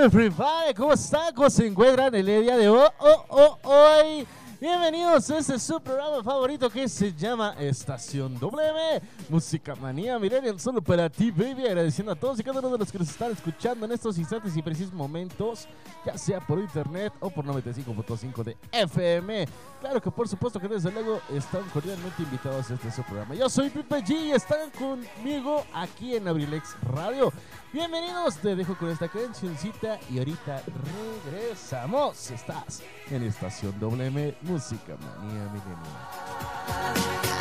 Hello everybody, ¿cómo están? ¿Cómo se encuentran el día de hoy? Hoy? Bienvenidos a este su programa favorito que se llama Estación W, Música Manía Millennial, solo para ti, baby. Agradeciendo a todos y cada uno de los que nos están escuchando en estos instantes y precisos momentos, ya sea por internet o por 95.5 de FM. Claro que por supuesto que desde luego están cordialmente invitados a este su programa. Yo soy Pipe G y están conmigo aquí en Abrilex Radio. Bienvenidos, te dejo con esta cancioncita y ahorita regresamos. Estás en Estación WM Música Manía Milenial.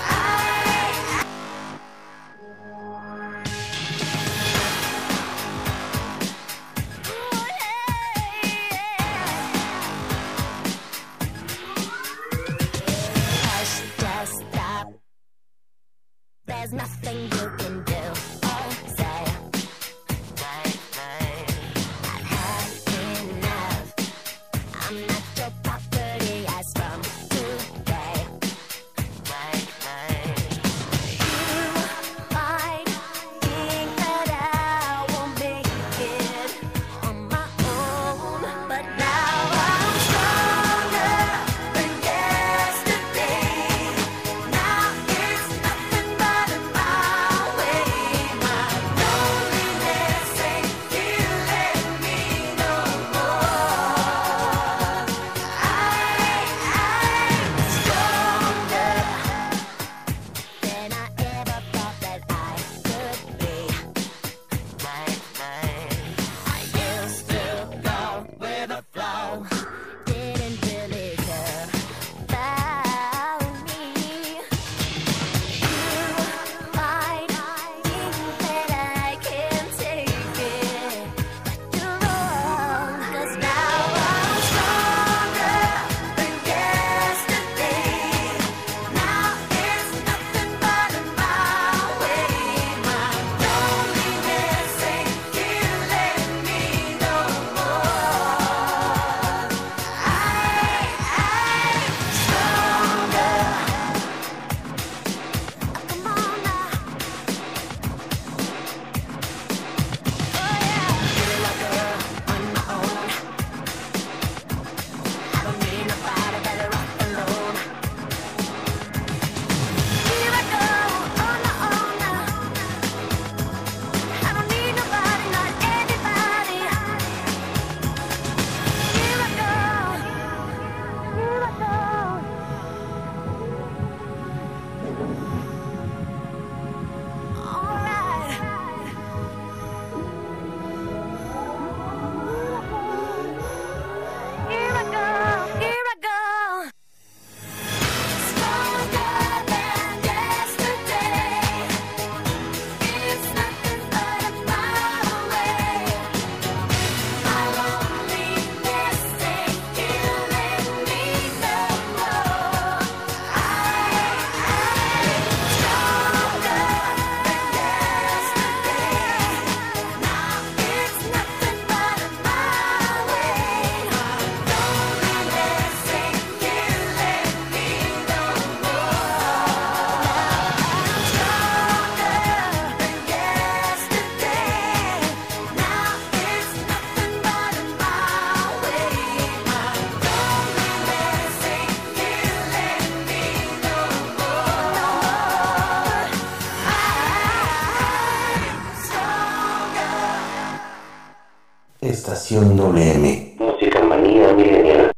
Estación WM. Música manía milenial.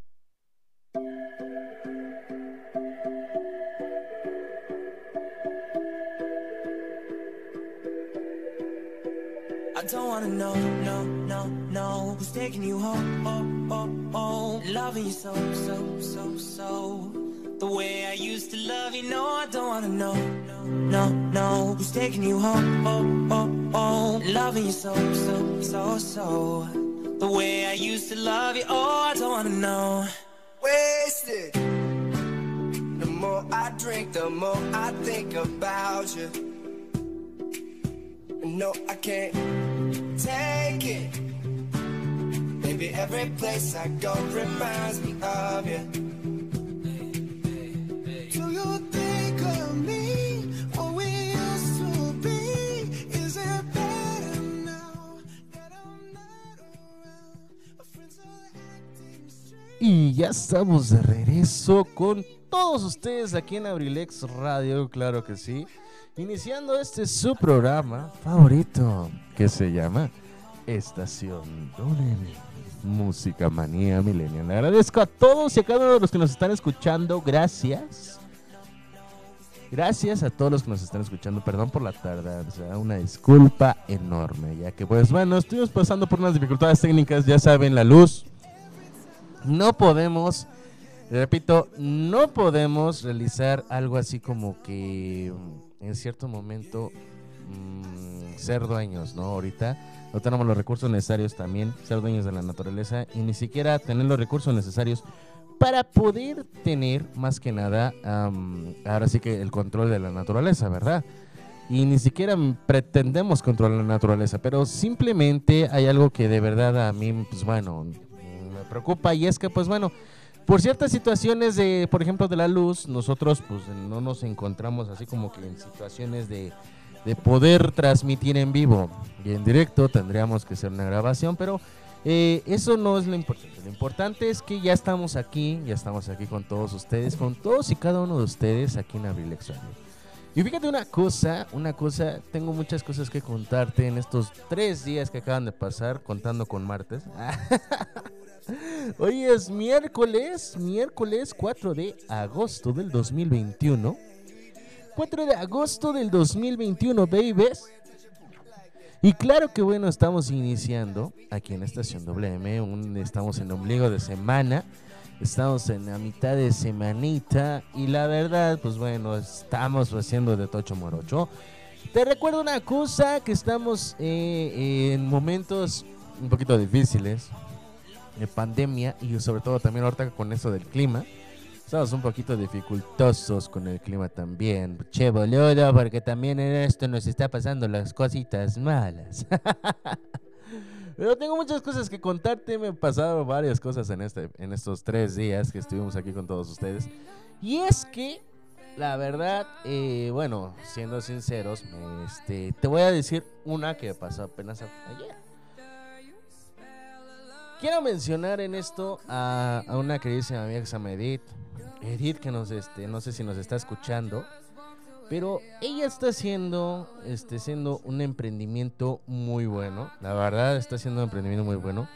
I don't wanna know, no, no, no Who's taking you home, oh, oh, oh Loving you so, so, so, so The way I used to love you, no, I don't wanna know No, no, no Who's taking you home, oh, oh, oh Loving you so, so, so, so The way I used to love you, oh, I don't wanna know wasted. The more I drink, the more I think about you. No, I can't take it. Baby, every place I go reminds me of you. Y ya estamos de regreso con todos ustedes aquí en Abrilex Radio, claro que sí. Iniciando este su programa favorito que se llama Estación WM, Música Manía Millennial. Le agradezco a todos y a cada uno de los que nos están escuchando. Gracias. Gracias a todos los que nos están escuchando. Perdón por la tardanza. Una disculpa enorme. Ya que, pues bueno, estuvimos pasando por unas dificultades técnicas. Ya saben, la luz. No podemos, repito, no podemos realizar algo así como que mm, en cierto momento mm, ser dueños, ¿no? Ahorita no tenemos los recursos necesarios también, ser dueños de la naturaleza y ni siquiera tener los recursos necesarios para poder tener más que nada, ahora sí que el control de la naturaleza, ¿verdad? Y ni siquiera pretendemos controlar la naturaleza, pero simplemente hay algo que de verdad a mí, pues bueno, preocupa y es que, pues bueno, por ciertas situaciones de, por ejemplo, de la luz, nosotros pues no nos encontramos así como que en situaciones de, de poder transmitir en vivo y en directo, tendríamos que hacer una grabación, pero eh, eso no es lo importante. Lo importante es que ya estamos aquí, ya estamos aquí con todos ustedes, con todos y cada uno de ustedes aquí en Radio. Y fíjate una cosa, una cosa, tengo muchas cosas que contarte en estos tres días que acaban de pasar, contando con martes. Hoy es miércoles, miércoles 4 de agosto del 2021. 4 de agosto del 2021, babies. Y claro que bueno, estamos iniciando aquí en Estación WM, un- estamos en ombligo de semana, estamos en la mitad de semanita y la verdad, pues bueno, estamos haciendo de tocho morocho. Te recuerdo una cosa, que estamos eh, en momentos un poquito difíciles de pandemia y sobre todo también ahorita con eso del clima. Estamos un poquito dificultosos con el clima también. Che, boludo, porque también en esto nos está pasando las cositas malas. Pero tengo muchas cosas que contarte. Me han pasado varias cosas en, este, en estos tres días que estuvimos aquí con todos ustedes. Y es que, la verdad, eh, bueno, siendo sinceros, este, te voy a decir una que pasó apenas ayer. Quiero mencionar en esto a, una queridísima amiga que se llama Edith. Edith, que nos, este, no sé si nos está escuchando, pero ella está haciendo, este, haciendo un emprendimiento muy bueno. La verdad, está haciendo un emprendimiento muy bueno.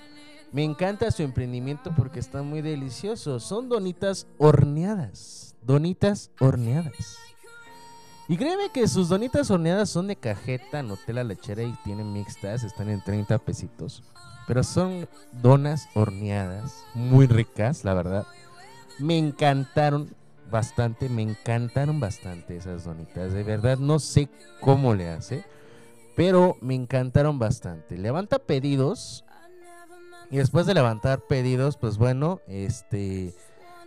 Me encanta su emprendimiento porque está muy delicioso. Son donitas horneadas. Donitas horneadas. Y créeme que sus donitas horneadas son de cajeta, Nutella lechera y tienen mixtas. Están en 30 pesitos. Pero son donas horneadas, muy ricas, la verdad. Me encantaron bastante, me encantaron bastante esas donitas. De verdad, no sé cómo le hace, pero me encantaron bastante. Levanta pedidos y después de levantar pedidos, pues bueno, este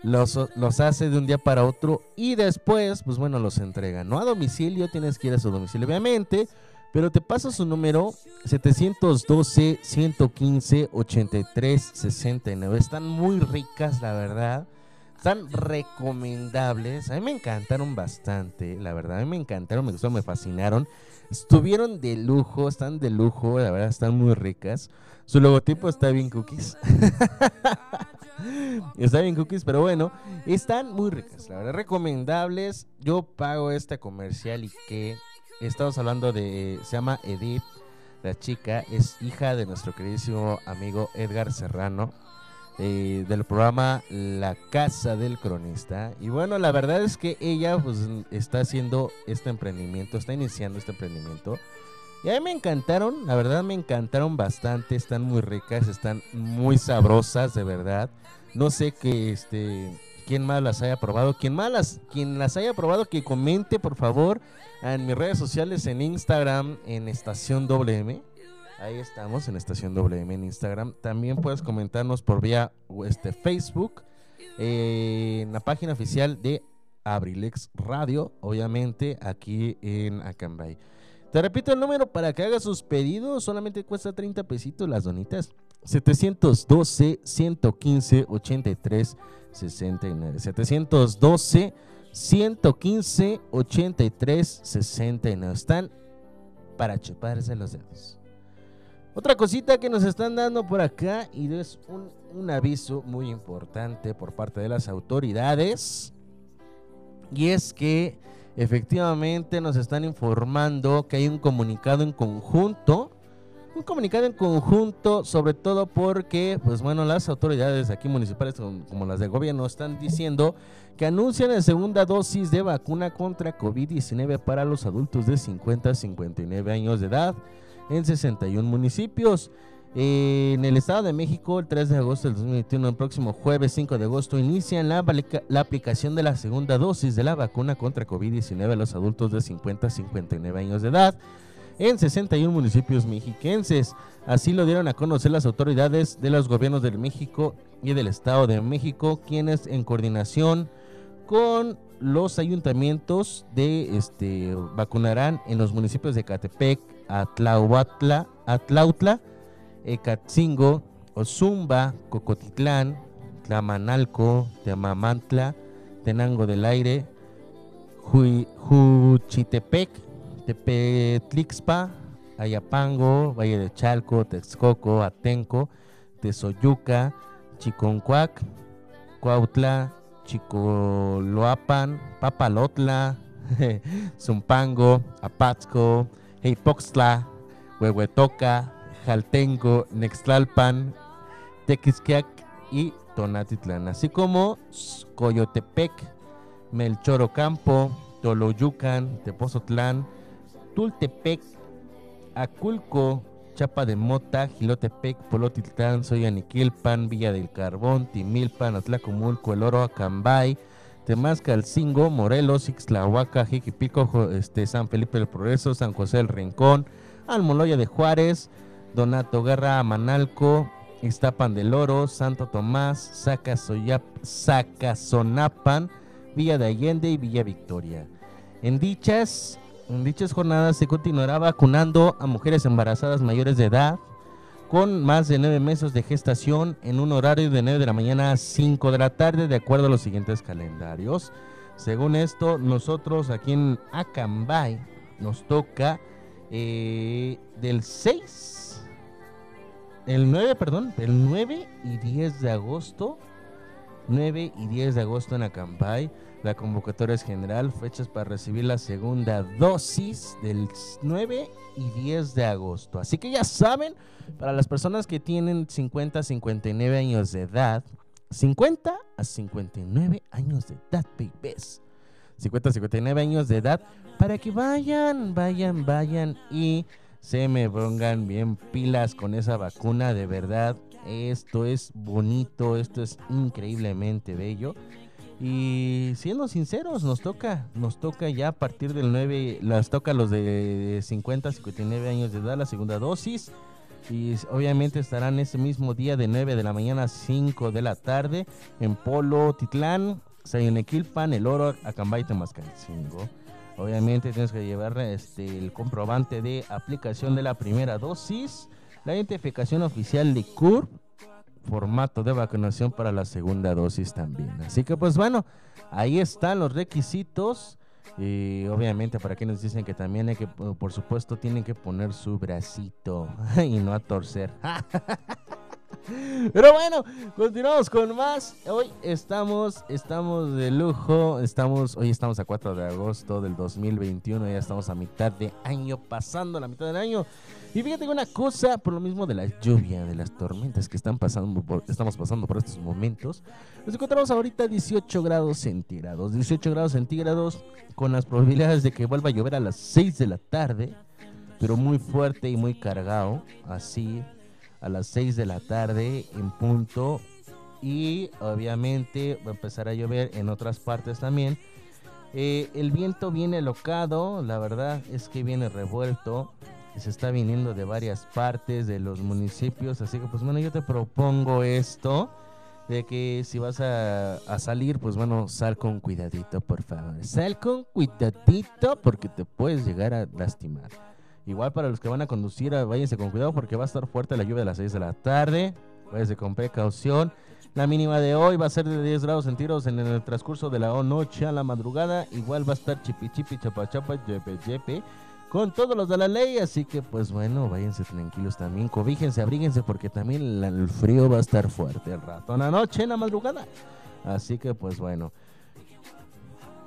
los, los hace de un día para otro y después, pues bueno, los entrega. No a domicilio, tienes que ir a su domicilio, obviamente. Pero te paso su número 712-115-8369. Están muy ricas, la verdad. Están recomendables. A mí me encantaron bastante, la verdad. A mí me encantaron, me gustaron, me fascinaron. Estuvieron de lujo, están de lujo, la verdad, están muy ricas. Su logotipo está bien cookies. está bien cookies, pero bueno, están muy ricas, la verdad, recomendables. Yo pago este comercial y que estamos hablando de, se llama Edith. La chica es hija de nuestro queridísimo amigo Edgar Serrano, eh, del programa La Casa del Cronista. Y bueno, la verdad es que ella pues, está haciendo este emprendimiento, está iniciando este emprendimiento. Y a mí me encantaron, la verdad me encantaron bastante, están muy ricas, están muy sabrosas, de verdad. No sé que este quién más las haya probado, quien más las, quien las haya probado que comente por favor en mis redes sociales en Instagram en Estación WM. Ahí estamos en Estación WM en Instagram. También puedes comentarnos por vía este, Facebook en la página oficial de Abrilex Radio, obviamente aquí en Acambay. Te repito el número para que hagas sus pedidos, solamente cuesta 30 pesitos las donitas. 712 115 83 69. 712 115 83 69. Están para chuparse los dedos. Otra cosita que nos están dando por acá y es un, un aviso muy importante por parte de las autoridades. Y es que efectivamente nos están informando que hay un comunicado en conjunto. Un comunicado en conjunto, sobre todo porque, pues bueno, las autoridades aquí municipales como, las de gobierno están diciendo que anuncian la segunda dosis de vacuna contra COVID-19 para los adultos de 50 a 59 años de edad en 61 municipios. En el Estado de México, el 3 de agosto del 2021, el próximo jueves 5 de agosto, inician la, la aplicación de la segunda dosis de la vacuna contra COVID-19 a los adultos de 50 a 59 años de edad en 61 municipios mexiquenses. Así lo dieron a conocer las autoridades de los gobiernos del México y del Estado de México, quienes en coordinación con los ayuntamientos de este vacunarán en los municipios de Catepec, Atlahuatla, Atlautla, Ecatzingo, Ozumba, Cocotitlán, Tlamanalco, Temamantla, Tenango del Aire, Juchitepec, Tepetlixpa, Ayapango, Valle de Chalco, Texcoco, Atenco, Tezoyuca, Chiconcuac, Cuautla, Chicoloapan, Papalotla, Zumpango, Apatzco, Heipoxtla, Huehuetoca, Jaltenco, Nextlalpan, Tequisquiac y Tonatitlán, así como Coyotepec, Melchorocampo, Toloyucan, Tepozotlán, Tultepec, Aculco, Chapa de Mota, Gilotepec, Polotitlán, Soyaniquilpan, Villa del Carbón, Timilpan, Atlacomulco, El Oro, Acambay, Temascalcingo, Morelos, Ixtlahuaca, Jiquipico, este, San Felipe del Progreso, San José del Rincón, Almoloya de Juárez, Donato Guerra, Amanalco, Iztapan del Oro, Santo Tomás, Zacazonapan, Villa de Allende y Villa Victoria. En dichas, en dichas jornadas se continuará vacunando a mujeres embarazadas mayores de edad con más de nueve meses de gestación en un horario de 9 de la mañana a 5 de la tarde de acuerdo a los siguientes calendarios. Según esto, nosotros aquí en Acambay nos toca eh, del 6, el 9, perdón, el 9 y 10 de agosto 9 y 10 de agosto en Acambay. La convocatoria es general, fechas para recibir la segunda dosis del 9 y 10 de agosto. Así que ya saben, para las personas que tienen 50 a 59 años de edad, 50 a 59 años de edad, babies. 50 a 59 años de edad, para que vayan, vayan, vayan y se me pongan bien pilas con esa vacuna, de verdad. Esto es bonito, esto es increíblemente bello. Y siendo sinceros, nos toca, nos toca ya a partir del 9, las toca los de 50 a 59 años de edad la segunda dosis. Y obviamente estarán ese mismo día de 9 de la mañana a 5 de la tarde en Polo, Titlán, Sayonequilpan, El Oro, Acambay, Temascalcingo. Obviamente tienes que llevar este, el comprobante de aplicación de la primera dosis, la identificación oficial de CUR, formato de vacunación para la segunda dosis también. Así que pues bueno, ahí están los requisitos. Y obviamente para quienes dicen que también hay que, por supuesto, tienen que poner su bracito y no a torcer. Pero bueno, continuamos con más. Hoy estamos, estamos de lujo. Estamos, hoy estamos a 4 de agosto del 2021. Ya estamos a mitad de año, pasando la mitad del año. Y fíjate una cosa, por lo mismo de la lluvia, de las tormentas que están pasando, por- estamos pasando por estos momentos, nos encontramos ahorita a 18 grados centígrados. 18 grados centígrados con las probabilidades de que vuelva a llover a las 6 de la tarde, pero muy fuerte y muy cargado, así a las 6 de la tarde en punto. Y obviamente va a empezar a llover en otras partes también. Eh, el viento viene locado, la verdad es que viene revuelto, se está viniendo de varias partes de los municipios, así que pues bueno, yo te propongo esto, de que si vas a, a salir, pues bueno, sal con cuidadito, por favor. Sal con cuidadito porque te puedes llegar a lastimar. Igual para los que van a conducir, ah, váyanse con cuidado porque va a estar fuerte la lluvia a las 6 de la tarde. Váyanse con precaución. La mínima de hoy va a ser de 10 grados centígrados en el transcurso de la noche a la madrugada. Igual va a estar chipi chipi, chapa chapa, yepe yepe. Con todos los de la ley, así que pues bueno, váyanse tranquilos también, cobíjense, abríguense porque también el frío va a estar fuerte el rato en la noche, en la madrugada. Así que pues bueno,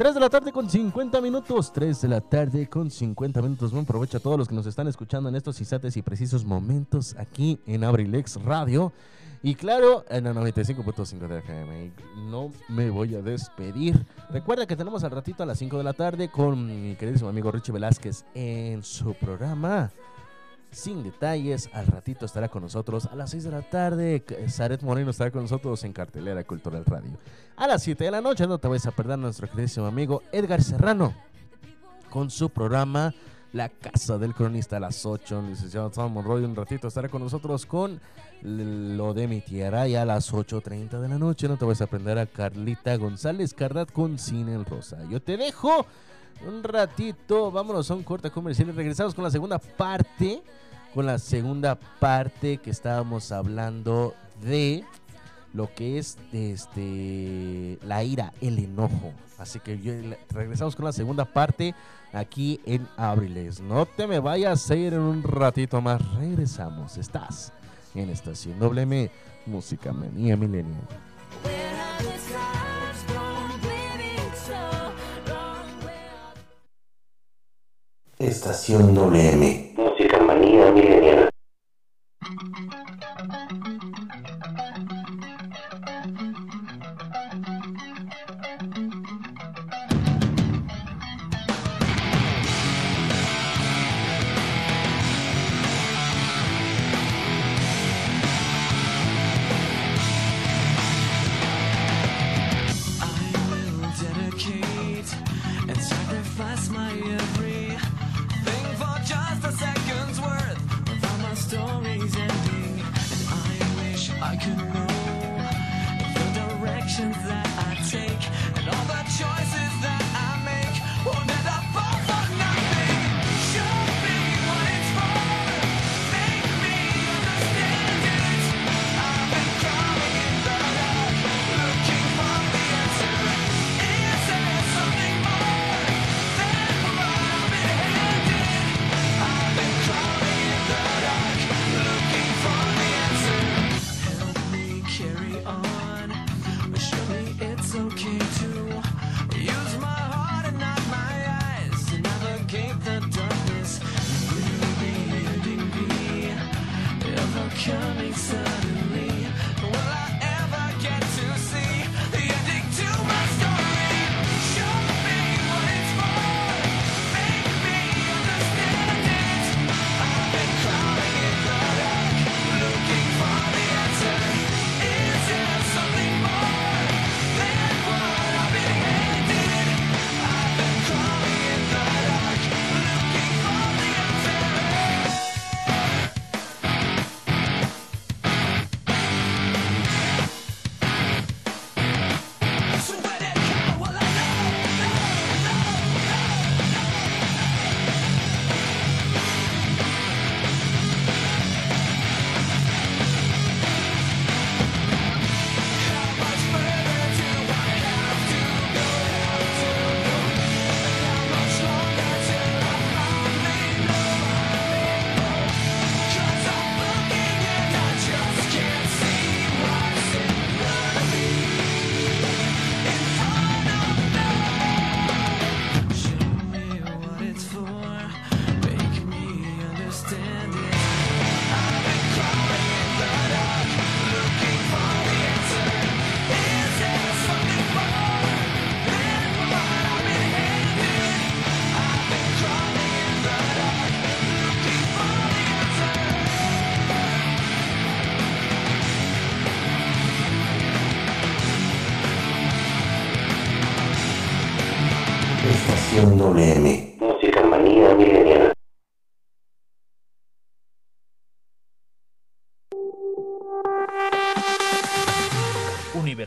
3 de la tarde con 50 minutos. 3 de la tarde con 50 minutos. Buen provecho a todos los que nos están escuchando en estos instantes y precisos momentos aquí en Abrilex Radio. Y claro, en la 95.5 de FM. No me voy a despedir. Recuerda que tenemos al ratito a las 5 de la tarde con mi queridísimo amigo Richie Velázquez en su programa. Sin detalles, al ratito estará con nosotros a las 6 de la tarde. C- Zaret Moreno estará con nosotros en Cartelera Cultural Radio. A las 7 de la noche no te vayas a perder nuestro queridísimo amigo Edgar Serrano con su programa La Casa del Cronista a las 8. El licenciado Tom Monroy un ratito estará con nosotros con lo de mi tierra y a las 8.30 de la noche no te vas a aprender a Carlita González Cardat con Cine el Rosa. Yo te dejo un ratito, vámonos a un corte comercial y regresamos con la segunda parte, con la segunda parte que estábamos hablando de lo que es este la ira, el enojo. Así que yo- regresamos con la segunda parte aquí en Abriles. No te me vayas a ir en un ratito más. Regresamos. Estás en Estación WM, Música Manía Milenial. Estación WM. Música manía milenial. Could know the directions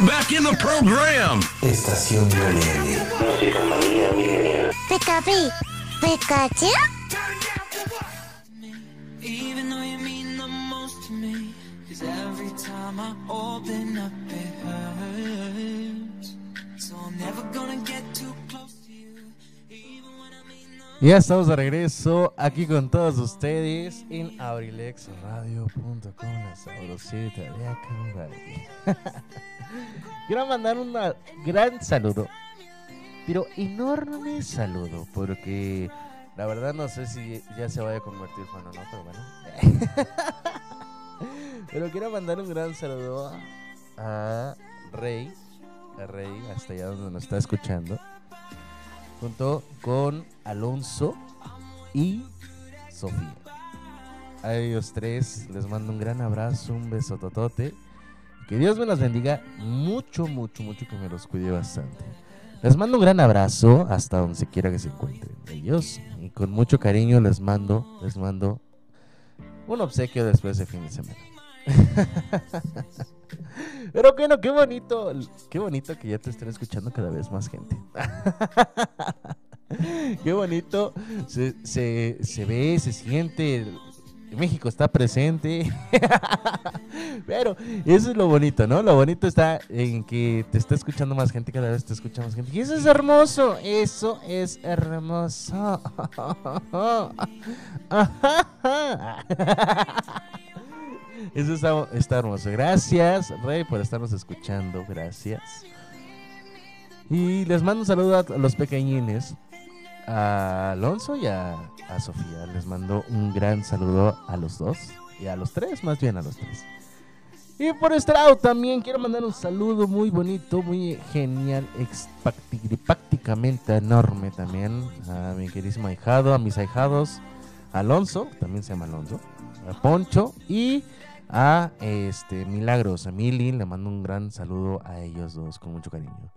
We're back in the program. Estación WM. Música manía milenial. Pikachu. Ya estamos de regreso aquí con todos ustedes en abrilexradio.com, la sabrosita de Acambay. Quiero mandar un gran saludo, pero enorme saludo, porque la verdad no sé si ya se vaya a convertir fan o no, pero bueno. pero quiero mandar un gran saludo a Rey, a Rey, hasta allá donde nos está escuchando junto con Alonso y Sofía. A ellos tres les mando un gran abrazo, un beso totote. Que Dios me los bendiga mucho, mucho, mucho, que me los cuide bastante. Les mando un gran abrazo hasta donde se quiera que se encuentren ellos. Y con mucho cariño les mando, les mando un obsequio después de fin de semana. Pero bueno, qué bonito, qué bonito que ya te estén escuchando cada vez más gente. qué bonito se, se, ve, se siente. México está presente. Pero eso es lo bonito, ¿no? Lo bonito está en que te está escuchando más gente, cada vez te escucha más gente. Y eso es hermoso, eso es hermoso. Eso está, hermoso. Gracias, Rey, por estarnos escuchando. Gracias. Y les mando un saludo a los pequeñines, a Alonso y a, a Sofía. Les mando un gran saludo a los dos. Y a los tres, más bien a los tres. Y por este lado también quiero mandar un saludo muy bonito, muy genial, prácticamente enorme también a mi queridísimo ahijado, a mis ahijados, Alonso, también se llama Alonso, a Poncho y a este Milagros, a Mili, le mando un gran saludo a ellos dos con mucho cariño.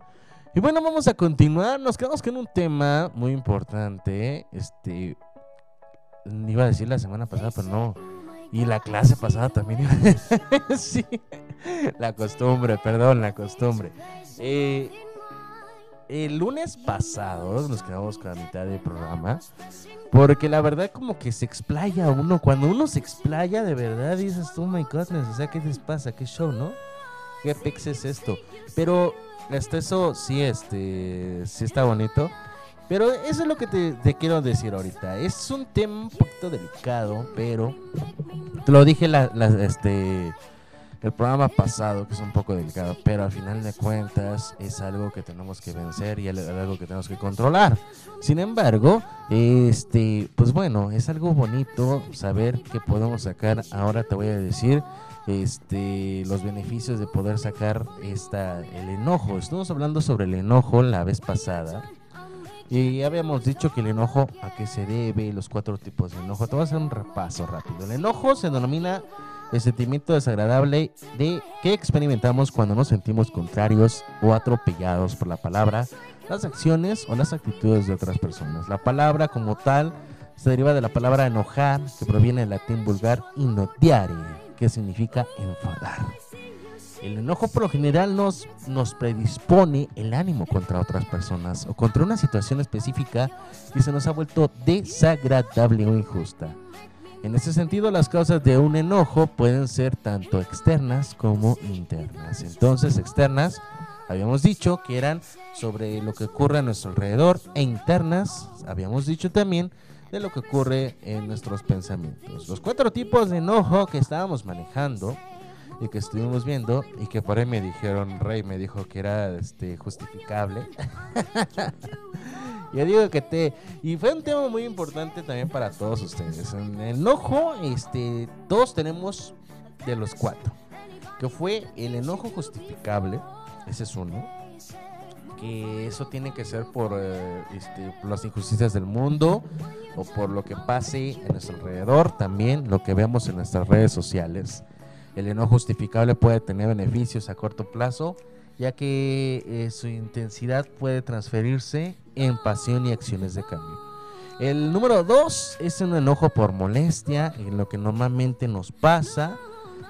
Y bueno, vamos a continuar, nos quedamos con un tema muy importante, este, iba a decir la semana pasada, pero no. Y la clase pasada también iba a decir. sí. La costumbre, perdón, la costumbre. Eh, el lunes pasado nos quedamos con la mitad del programa. Porque la verdad como que se explaya uno. Cuando uno se explaya de verdad dices, oh my goodness, o sea, ¿qué les pasa? ¿Qué show, no? ¿Qué pex es esto? Pero hasta eso sí, este, sí está bonito. Pero eso es lo que te, te quiero decir ahorita. Es un tema un poquito delicado, pero te lo dije la, la- este, el programa pasado, que es un poco delicado, pero al final de cuentas es algo que tenemos que vencer y al- algo que tenemos que controlar. Sin embargo, este, pues bueno, es algo bonito saber que podemos sacar. Ahora te voy a decir este, los beneficios de poder sacar esta, el enojo. Estuvimos hablando sobre el enojo la vez pasada. Y habíamos dicho que el enojo a qué se debe, los cuatro tipos de enojo. Te voy a hacer un repaso rápido. El enojo se denomina el sentimiento desagradable de que experimentamos cuando nos sentimos contrarios o atropellados por la palabra, las acciones o las actitudes de otras personas. La palabra como tal se deriva de la palabra enojar, que proviene del latín vulgar inodiare, que significa enfadar. El enojo por lo general nos, nos predispone el ánimo contra otras personas o contra una situación específica que se nos ha vuelto desagradable o injusta. En ese sentido, las causas de un enojo pueden ser tanto externas como internas. Entonces, externas, habíamos dicho que eran sobre lo que ocurre a nuestro alrededor e internas, habíamos dicho también de lo que ocurre en nuestros pensamientos. Los cuatro tipos de enojo que estábamos manejando y que estuvimos viendo y que por ahí me dijeron, Rey me dijo que era este justificable. Yo digo que te y fue un tema muy importante también para todos ustedes. En el enojo, este, todos tenemos de los cuatro, que fue el enojo justificable, ese es uno, que eso tiene que ser por, eh, este, las injusticias del mundo o por lo que pase en nuestro alrededor, también lo que vemos en nuestras redes sociales. El enojo justificable puede tener beneficios a corto plazo, ya que eh, su intensidad puede transferirse en pasión y acciones de cambio. El número dos es un enojo por molestia, en lo que normalmente nos pasa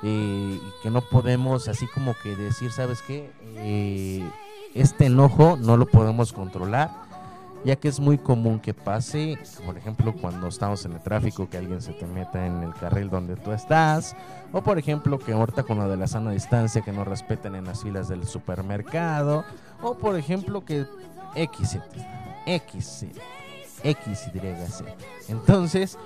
eh, y que no podemos así como que decir, ¿sabes qué? Eh, este enojo no lo podemos controlar, ya que es muy común que pase, por ejemplo, cuando estamos en el tráfico, que alguien se te meta en el carril donde tú estás, o por ejemplo, que ahorita con lo de la sana distancia, que no respeten en las filas del supermercado, o por ejemplo, que X, X, X. Entonces,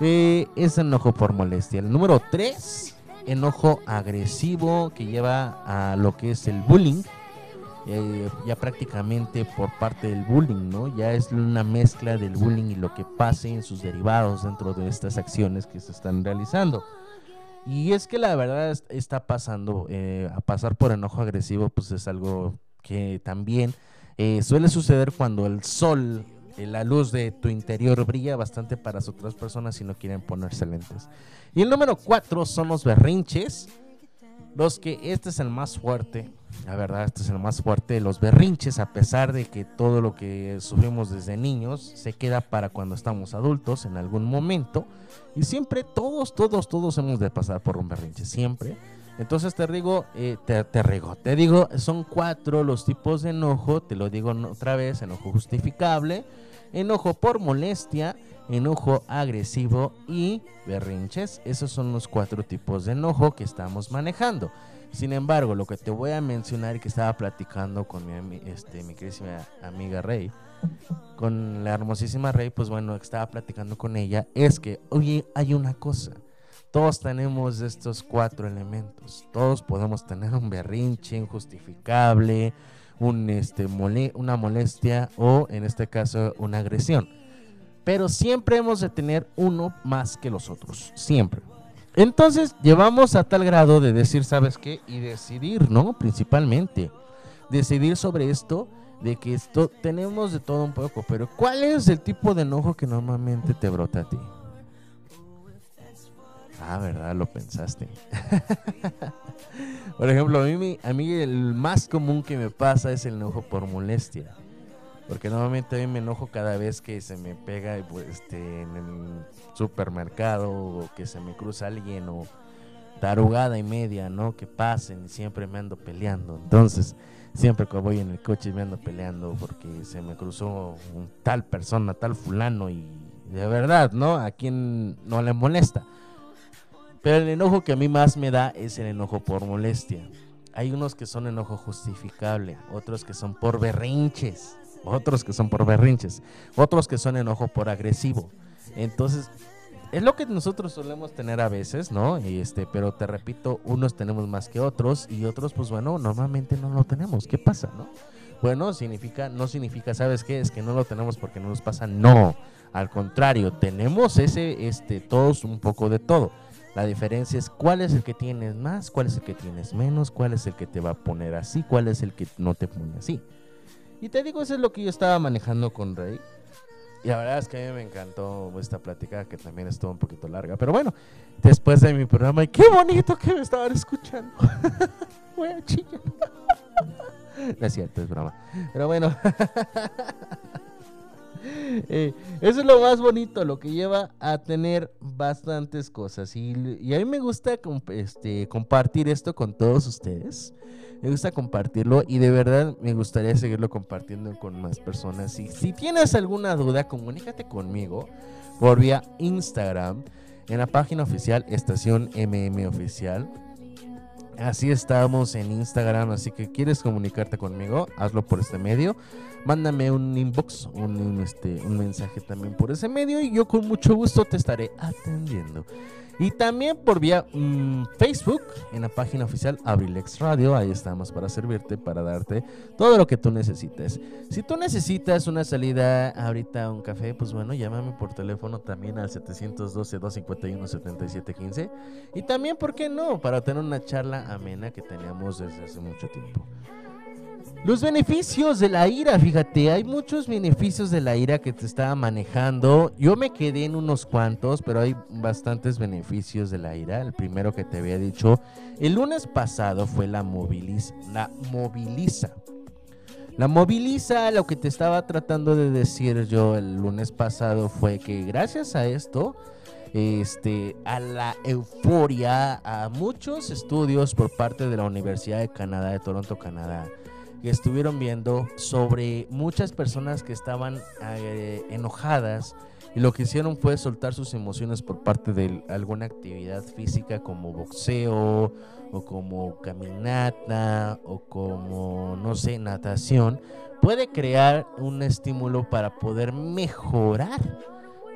eh, es enojo por molestia. El número 3, enojo agresivo que lleva a lo que es el bullying. Eh, ya prácticamente por parte del bullying, ¿no? Ya es una mezcla del bullying y lo que pase en sus derivados dentro de estas acciones que se están realizando. Y es que la verdad es- está pasando, eh, a pasar por enojo agresivo, pues es algo que también eh, suele suceder cuando el sol, eh, la luz de tu interior brilla bastante para otras personas y no quieren ponerse lentes. Y el número cuatro son los berrinches. Los que este es el más fuerte, la verdad, este es el más fuerte. Los berrinches, a pesar de que todo lo que sufrimos desde niños se queda para cuando estamos adultos en algún momento. Y siempre, todos, todos, todos hemos de pasar por un berrinche, siempre. Entonces te digo, eh, te, te rigo, te digo, son cuatro los tipos de enojo, te lo digo otra vez, enojo justificable, enojo por molestia, enojo agresivo y berrinches. Esos son los cuatro tipos de enojo que estamos manejando. Sin embargo, lo que te voy a mencionar y que estaba platicando con mi, este, mi queridísima amiga Rey, con la hermosísima Rey, pues bueno, estaba platicando con ella, es que, oye, hay una cosa. Todos tenemos estos cuatro elementos. Todos podemos tener un berrinche injustificable, un, este, mole- una molestia o, en este caso, una agresión. Pero siempre hemos de tener uno más que los otros. Siempre. Entonces, llevamos a tal grado de decir, ¿sabes qué? Y decidir, ¿no? Principalmente. Decidir sobre esto, de que esto tenemos de todo un poco. Pero, ¿cuál es el tipo de enojo que normalmente te brota a ti? Ah, ¿verdad? Lo pensaste. por ejemplo, a mí, a mí el más común que me pasa es el enojo por molestia. Porque normalmente a mí me enojo cada vez que se me pega pues, este, en el supermercado o que se me cruza alguien o tarugada y media, ¿no? Que pasen y siempre me ando peleando. Entonces, siempre que voy en el coche me ando peleando porque se me cruzó un tal persona, tal fulano y de verdad, ¿no? A quien no le molesta. Pero el enojo que a mí más me da es el enojo por molestia. Hay unos que son enojo justificable, otros que son por berrinches, otros que son por berrinches, otros que son enojo por agresivo. Entonces, es lo que nosotros solemos tener a veces, ¿no? Y este, pero te repito, unos tenemos más que otros y otros, pues bueno, normalmente no lo tenemos. ¿Qué pasa, no? Bueno, significa, no significa, ¿sabes qué? Es que no lo tenemos porque no nos pasa. No, al contrario, tenemos ese, este, todos un poco de todo. La diferencia es cuál es el que tienes más, cuál es el que tienes menos, cuál es el que te va a poner así, cuál es el que no te pone así. Y te digo, eso es lo que yo estaba manejando con Rey. Y la verdad es que a mí me encantó esta plática, que también estuvo un poquito larga. Pero bueno, después de mi programa, y qué bonito que me estaban escuchando. Voy a chillar. No es cierto, es broma. Pero bueno. Eso es lo más bonito, lo que lleva a tener bastantes cosas. Y, y a mí me gusta este, compartir esto con todos ustedes. Me gusta compartirlo y de verdad me gustaría seguirlo compartiendo con más personas. Y si tienes alguna duda, comunícate conmigo por vía Instagram en la página oficial Estación MM Oficial. Así estamos en Instagram, así que quieres comunicarte conmigo, hazlo por este medio. Mándame un inbox, un, este, un mensaje también por ese medio y yo con mucho gusto te estaré atendiendo. Y también por vía mm, Facebook, en la página oficial Abrilex Radio, ahí estamos para servirte, para darte todo lo que tú necesites. Si tú necesitas una salida ahorita a un café, pues bueno, llámame por teléfono también al 712-251-7715. Y también, ¿por qué no? Para tener una charla amena que teníamos desde hace mucho tiempo. Los beneficios de la ira, fíjate, hay muchos beneficios de la ira que te estaba manejando. Yo me quedé en unos cuantos, pero hay bastantes beneficios de la ira. El primero que te había dicho, el lunes pasado fue la moviliza. La moviliza. La moviliza, lo que te estaba tratando de decir yo el lunes pasado fue que gracias a esto este, a la euforia, a muchos estudios por parte de la Universidad de Canadá, de Toronto, Canadá, que estuvieron viendo sobre muchas personas que estaban eh, enojadas y lo que hicieron fue soltar sus emociones por parte de alguna actividad física como boxeo o como caminata o como, no sé, natación, puede crear un estímulo para poder mejorar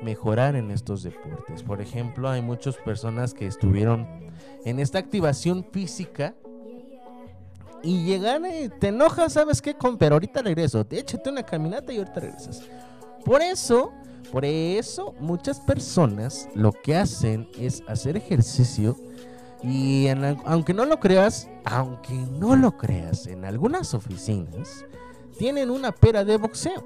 mejorar en estos deportes. Por ejemplo, hay muchas personas que estuvieron en esta activación física y llegan y te enojas, ¿sabes qué? Con, pero ahorita regreso. Échate una caminata y ahorita regresas. Por eso, por eso muchas personas lo que hacen es hacer ejercicio y aunque no lo creas, aunque no lo creas, en algunas oficinas tienen una pera de boxeo.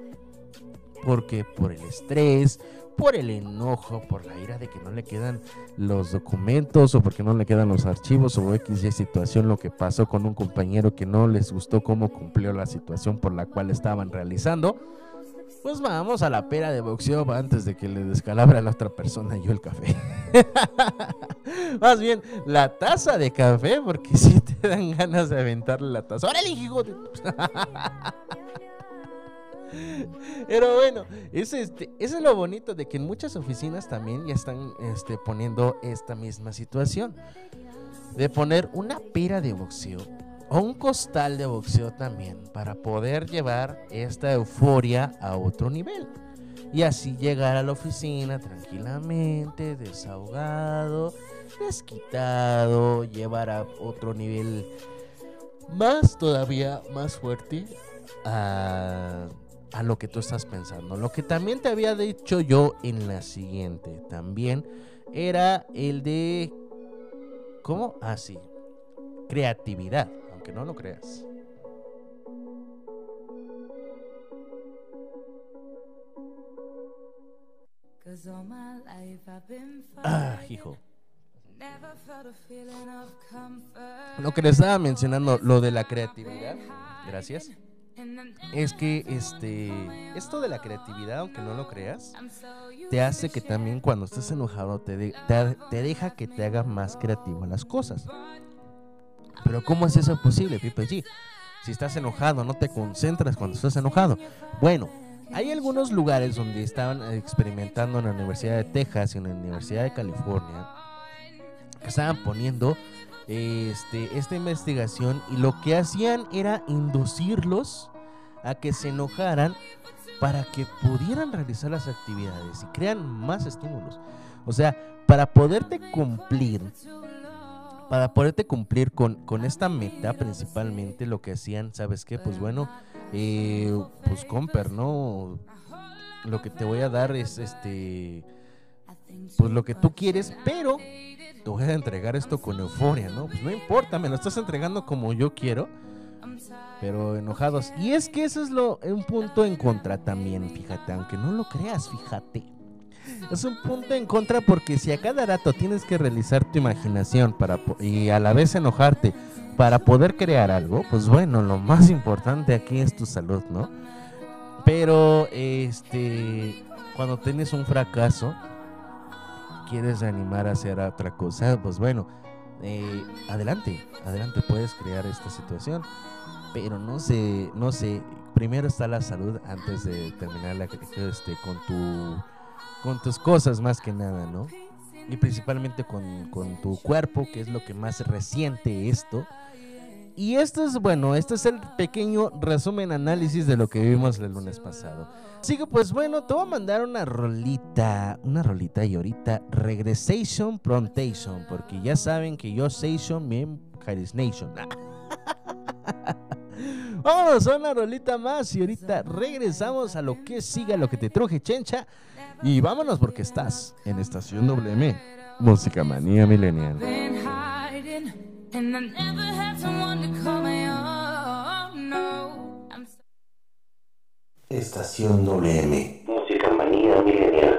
Porque por el estrés, por el enojo, por la ira de que no le quedan los documentos o porque no le quedan los archivos o X situación, lo que pasó con un compañero que no les gustó cómo cumplió la situación por la cual estaban realizando. Pues vamos a la pera de boxeo antes de que le descalabre a la otra persona yo el café. Más bien, la taza de café, porque si te dan ganas de aventarle la taza. ¡Órale, hijo! Pero bueno, es este, eso es lo bonito de que en muchas oficinas también ya están este, poniendo esta misma situación. De poner una pira de boxeo o un costal de boxeo también para poder llevar esta euforia a otro nivel. Y así llegar a la oficina tranquilamente, desahogado, desquitado, llevar a otro nivel más todavía más fuerte a, a lo que tú estás pensando. Lo que también te había dicho yo en la siguiente también era el de... ¿Cómo? Ah, sí. Creatividad, aunque no lo creas. Ah, hijo. Lo que les estaba mencionando, lo de la creatividad, gracias, es que este, esto de la creatividad, aunque no lo creas, te hace que también cuando estés enojado te, de- te, te deja que te haga más creativo las cosas. Pero ¿cómo es eso posible, Pipe G? Si estás enojado, no te concentras cuando estás enojado. Bueno, hay algunos lugares donde estaban experimentando en la Universidad de Texas y en la Universidad de California que estaban poniendo este, esta investigación y lo que hacían era inducirlos a que se enojaran para que pudieran realizar las actividades y crean más estímulos. O sea, para poderte cumplir, para poderte cumplir con, con esta meta principalmente lo que hacían, ¿sabes qué? Pues bueno, eh, pues Comper, ¿no? Lo que te voy a dar es este, pues lo que tú quieres, pero te voy a entregar esto con euforia, ¿no? Pues no importa, me lo estás entregando como yo quiero, pero enojados. Y es que eso es lo, un punto en contra también, fíjate, aunque no lo creas, fíjate. Es un punto en contra porque si a cada rato tienes que realizar tu imaginación para y a la vez enojarte para poder crear algo, pues bueno, lo más importante aquí es tu salud, ¿no? Pero este cuando tienes un fracaso, quieres animar a hacer otra cosa, pues bueno, eh, adelante, adelante, puedes crear esta situación. Pero no sé, no sé, primero está la salud antes de terminar la, este, con, tu, con tus cosas más que nada, ¿no? Y principalmente con, con tu cuerpo, que es lo que más resiente esto. Y esto es, bueno, este es el pequeño resumen, análisis de lo que vimos el lunes pasado. Así que pues bueno, te voy a mandar una rolita, una rolita y ahorita Regresation Prontation, porque ya saben que yo Station bien Harris Nation. Vamos a una rolita más y ahorita regresamos a lo que siga, lo que te truje chencha. Y vámonos porque estás en Estación WM, Música Manía Millennial. And I never had someone to call my own. No, I'm so Estación WM. Música manía milenial.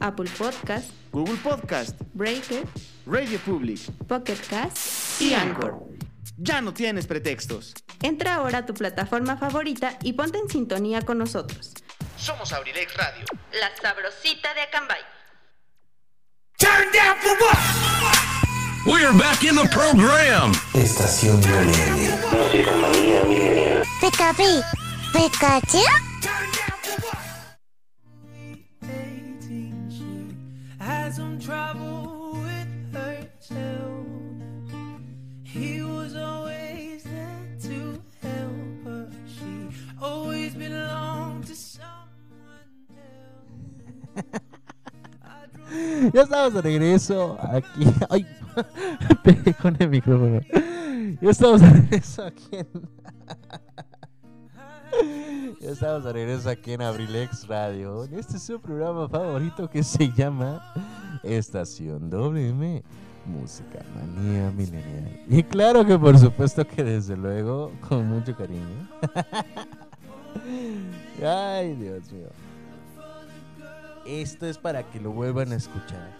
Apple Podcast, Google Podcast, Breaker, Radio Public Pocket Cast y Anchor. Ya no tienes pretextos. Entra ahora a tu plataforma favorita y ponte en sintonía con nosotros. Somos Abrilex Radio. La sabrosita de Acambay. Turn down for what? We're back in the program. Estación WM. Música manía milenial. Pikachu, had some trouble with herself. He was always there to help her. She always belonged to someone else. Ya estamos de regreso aquí. Ay, pegué con el micrófono. Ya estamos de regreso aquí en. Ya estamos de regreso aquí en Abrilex Radio. Este es su programa favorito que se llama Estación WM. Música manía milenial. Y claro que por supuesto que desde luego con mucho cariño. Ay, Dios mío. Esto es para que lo vuelvan a escuchar.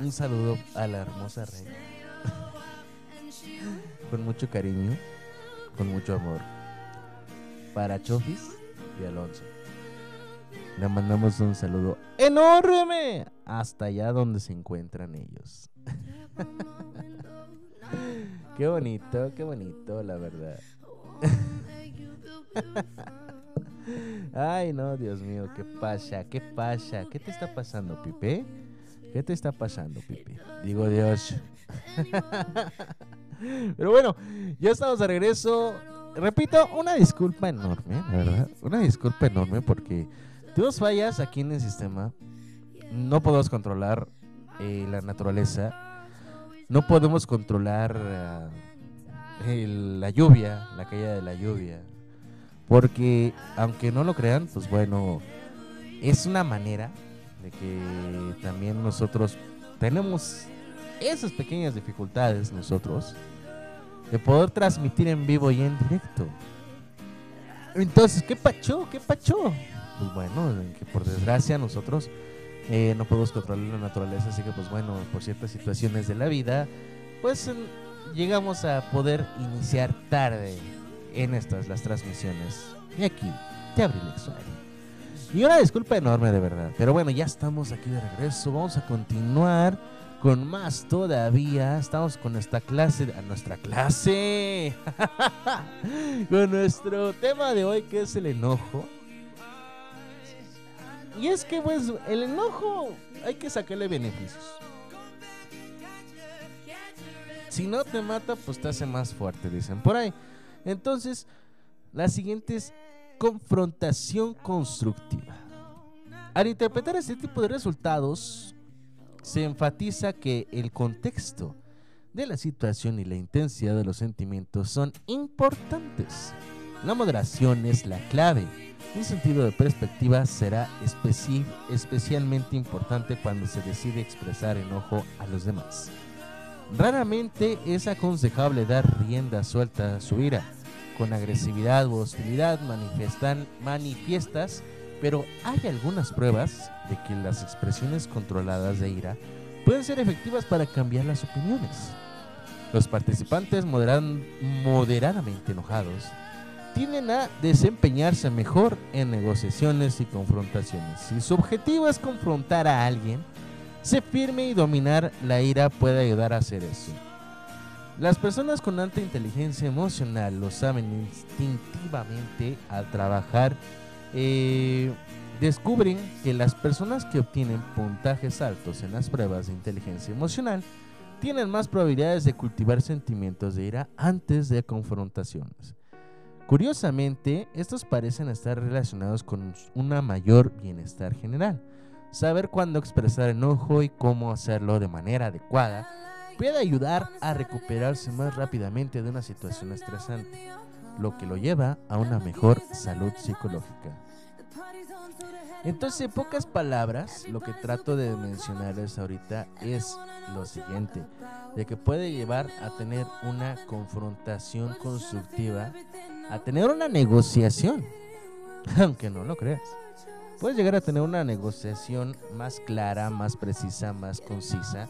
un saludo a la hermosa Rey. con mucho cariño, con mucho amor. Para Chofis y Alonso. Le mandamos un saludo enorme hasta allá donde se encuentran ellos. qué bonito, qué bonito, la verdad. Ay, no, Dios mío, ¿qué pasa? ¿Qué pasa? ¿Qué te está pasando, Pipe? ¿Qué te está pasando, Pipe? Digo Dios. Pero bueno, ya estamos de regreso. Repito, una disculpa enorme, la verdad. Una disculpa enorme porque tuvimos fallas aquí en el sistema. No podemos controlar eh, la naturaleza. No podemos controlar el- la lluvia, la caída de la lluvia. Porque, aunque no lo crean, pues bueno, es una manera de que también nosotros tenemos esas pequeñas dificultades nosotros de poder transmitir en vivo y en directo. Entonces, ¿qué pacho? ¿Qué pacho? Pues bueno, que por desgracia nosotros eh, no podemos controlar la naturaleza, así que pues bueno, por ciertas situaciones de la vida, pues llegamos a poder iniciar tarde en estas, las transmisiones. Y aquí, te abrí el. Y una disculpa enorme de verdad. Pero bueno, ya estamos aquí de regreso. Vamos a continuar con más todavía. Estamos con nuestra clase, a nuestra clase. con nuestro tema de hoy que es el enojo. Y es que pues el enojo hay que sacarle beneficios. Si no te mata, pues te hace más fuerte, dicen por ahí. Entonces, la siguiente es confrontación constructiva. Al interpretar este tipo de resultados, se enfatiza que el contexto de la situación y la intensidad de los sentimientos son importantes. La moderación es la clave. Un sentido de perspectiva será especi- especialmente importante cuando se decide expresar enojo a los demás. Raramente es aconsejable dar rienda suelta a su ira. Con agresividad u hostilidad manifiestan, manifiestas, pero hay algunas pruebas que las expresiones controladas de ira pueden ser efectivas para cambiar las opiniones. Los participantes moderadamente enojados tienden a desempeñarse mejor en negociaciones y confrontaciones. Si su objetivo es confrontar a alguien, ser firme y dominar la ira puede ayudar a hacer eso. Las personas con alta inteligencia emocional lo saben instintivamente al trabajar. eh, descubren que las personas que obtienen puntajes altos en las pruebas de inteligencia emocional tienen más probabilidades de cultivar sentimientos de ira antes de confrontaciones. Curiosamente, estos parecen estar relacionados con una mayor bienestar general. Saber cuándo expresar enojo y cómo hacerlo de manera adecuada puede ayudar a recuperarse más rápidamente de una situación estresante, lo que lo lleva a una mejor salud psicológica. Entonces, en pocas palabras, lo que trato de mencionarles ahorita es lo siguiente, de que puede llevar a tener una confrontación constructiva, a tener una negociación, aunque no lo creas. Puedes llegar a tener una negociación más clara, más precisa, más concisa.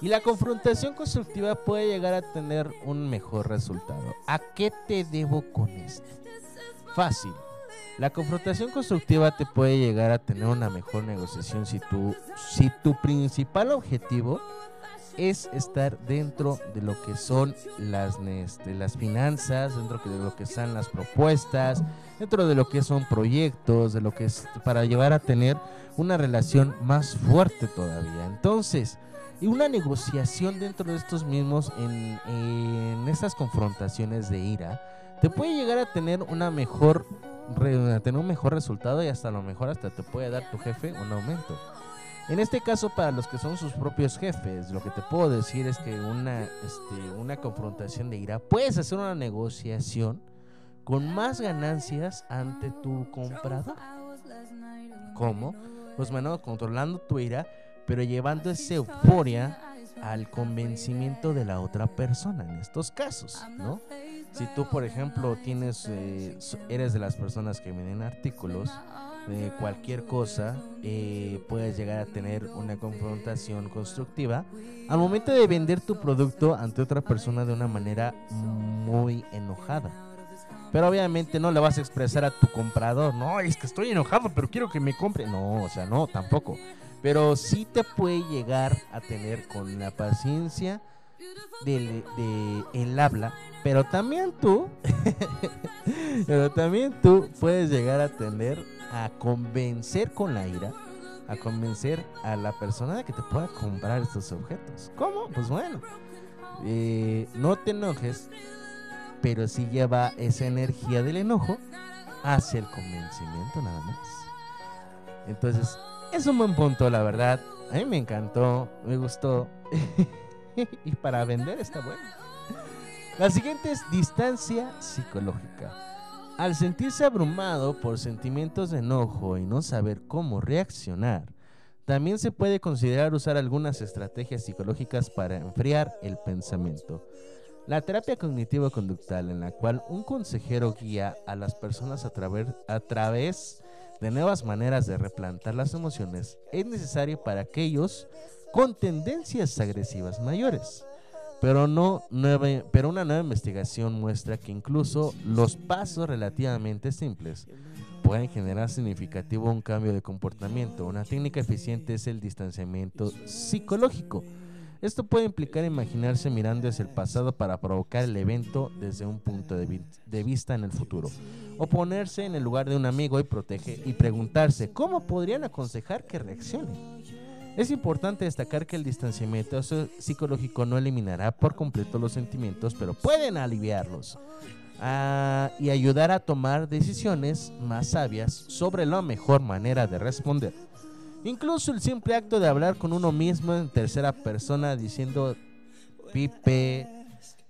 Y la confrontación constructiva puede llegar a tener un mejor resultado. ¿A qué te debo con esto? Fácil. La confrontación constructiva te puede llegar a tener una mejor negociación si tu, si tu principal objetivo es estar dentro de lo que son las, este, las finanzas, dentro de lo que son las propuestas, dentro de lo que son proyectos, de lo que es para llevar a tener una relación más fuerte todavía. Entonces, y una negociación dentro de estos mismos en, en estas confrontaciones de ira te puede llegar a tener una mejor tener un mejor resultado y hasta a lo mejor hasta te puede dar tu jefe un aumento. En este caso, para los que son sus propios jefes, lo que te puedo decir es que una, este, una confrontación de ira, puedes hacer una negociación con más ganancias ante tu comprador. ¿Cómo? Pues bueno, controlando tu ira, pero llevando esa euforia al convencimiento de la otra persona en estos casos, ¿no? Si tú, por ejemplo, tienes, eh, eres de las personas que venden artículos de cualquier cosa, eh, puedes llegar a tener una confrontación constructiva al momento de vender tu producto ante otra persona de una manera muy enojada. Pero obviamente no le vas a expresar a tu comprador, no, es que estoy enojado, pero quiero que me compre. No, o sea, no, tampoco. Pero sí te puede llegar a tener con la paciencia de el habla, pero también tú, pero también tú puedes llegar a tener a convencer con la ira, a convencer a la persona de que te pueda comprar estos objetos. ¿Cómo? Pues bueno, eh, no te enojes, pero sí lleva esa energía del enojo hacia el convencimiento nada más. Entonces, es un buen punto, la verdad. A mí me encantó, me gustó. y para vender está bueno. La siguiente es distancia psicológica. Al sentirse abrumado por sentimientos de enojo y no saber cómo reaccionar, también se puede considerar usar algunas estrategias psicológicas para enfriar el pensamiento. La terapia cognitivo-conductual en la cual un consejero guía a las personas a, traver- a través de nuevas maneras de replantar las emociones es necesario para aquellos con tendencias agresivas mayores. Pero, no pero una nueva investigación muestra que incluso los pasos relativamente simples pueden generar significativo un cambio de comportamiento. Una técnica eficiente es el distanciamiento psicológico. Esto puede implicar imaginarse mirando hacia el pasado para provocar el evento desde un punto de vista en el futuro. O ponerse en el lugar de un amigo y, protege, y preguntarse cómo podrían aconsejar que reaccione. Es importante destacar que el distanciamiento psicológico no eliminará por completo los sentimientos, pero pueden aliviarlos ah, y ayudar a tomar decisiones más sabias sobre la mejor manera de responder. Incluso el simple acto de hablar con uno mismo en tercera persona diciendo Pipe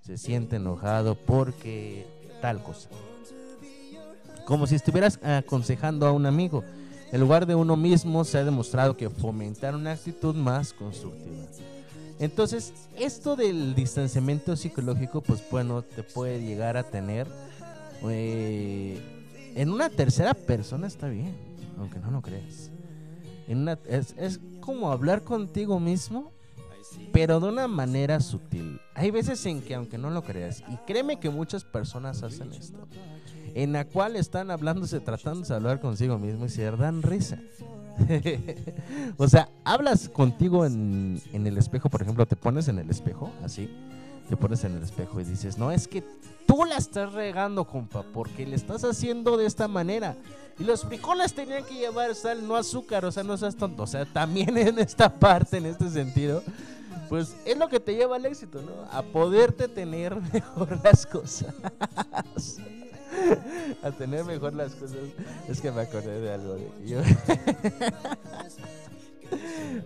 se siente enojado porque tal cosa. Como si estuvieras aconsejando a un amigo. En lugar de uno mismo se ha demostrado que fomentar una actitud más constructiva. Entonces, esto del distanciamiento psicológico, pues bueno, te puede llegar a tener eh, en una tercera persona está bien, aunque no lo creas. En una- es, es como hablar contigo mismo, pero de una manera sutil. Hay veces en que, aunque no lo creas, y créeme que muchas personas hacen esto, en la cual están hablándose, tratándose de hablar consigo mismo y se dan risa. o sea, hablas contigo en, en el espejo, por ejemplo, te pones en el espejo, así, te pones en el espejo y dices, no, es que tú la estás regando, compa, porque le estás haciendo de esta manera. Y los frijoles tenían que llevar sal, no azúcar, o sea, no seas tonto. O sea, también en esta parte, en este sentido, pues es lo que te lleva al éxito, ¿no? A poderte tener mejor las cosas. a tener mejor las cosas. Es que me acordé de algo. de- yo-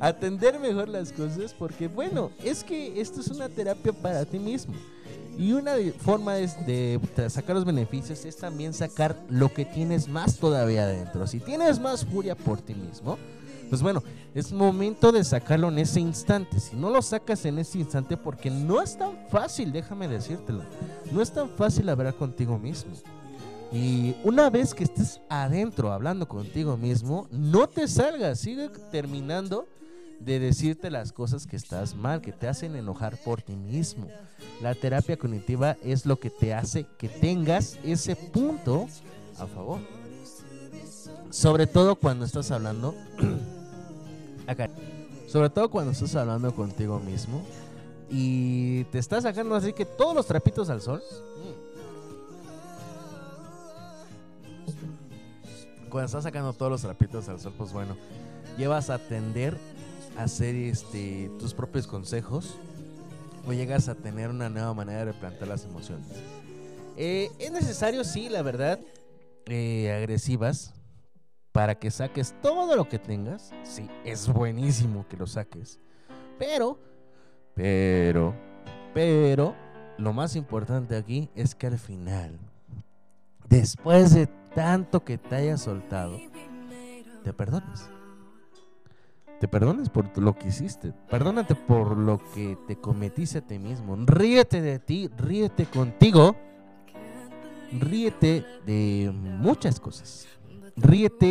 Atender mejor las cosas porque, bueno, es que esto es una terapia para ti mismo. Y una de- forma de tra- sacar los beneficios es también sacar lo que tienes más todavía adentro. Si tienes más furia por ti mismo, pues bueno, es momento de sacarlo en ese instante. Si no lo sacas en ese instante, porque no es tan fácil, déjame decírtelo, no es tan fácil hablar contigo mismo. Y una vez que estés adentro hablando contigo mismo, no te salgas, sigue terminando de decirte las cosas que estás mal, que te hacen enojar por ti mismo. La terapia cognitiva es lo que te hace que tengas ese punto a favor. Sobre todo cuando estás hablando. Sobre todo cuando estás hablando contigo mismo y te estás sacando así que todos los trapitos al sol. Cuando estás sacando todos los trapitos al sol, pues bueno, llevas a atender a hacer este tus propios consejos o llegas a tener una nueva manera de replantear las emociones. Eh, es necesario, sí, la verdad, eh, agresivas para que saques todo lo que tengas. Sí, es buenísimo que lo saques. Pero, pero, pero, lo más importante aquí es que al final, después de tanto que te hayas soltado, te perdones. Te perdones por lo que hiciste. Perdónate por lo que te cometiste a ti mismo. Ríete de ti, ríete contigo. Ríete de muchas cosas. ríete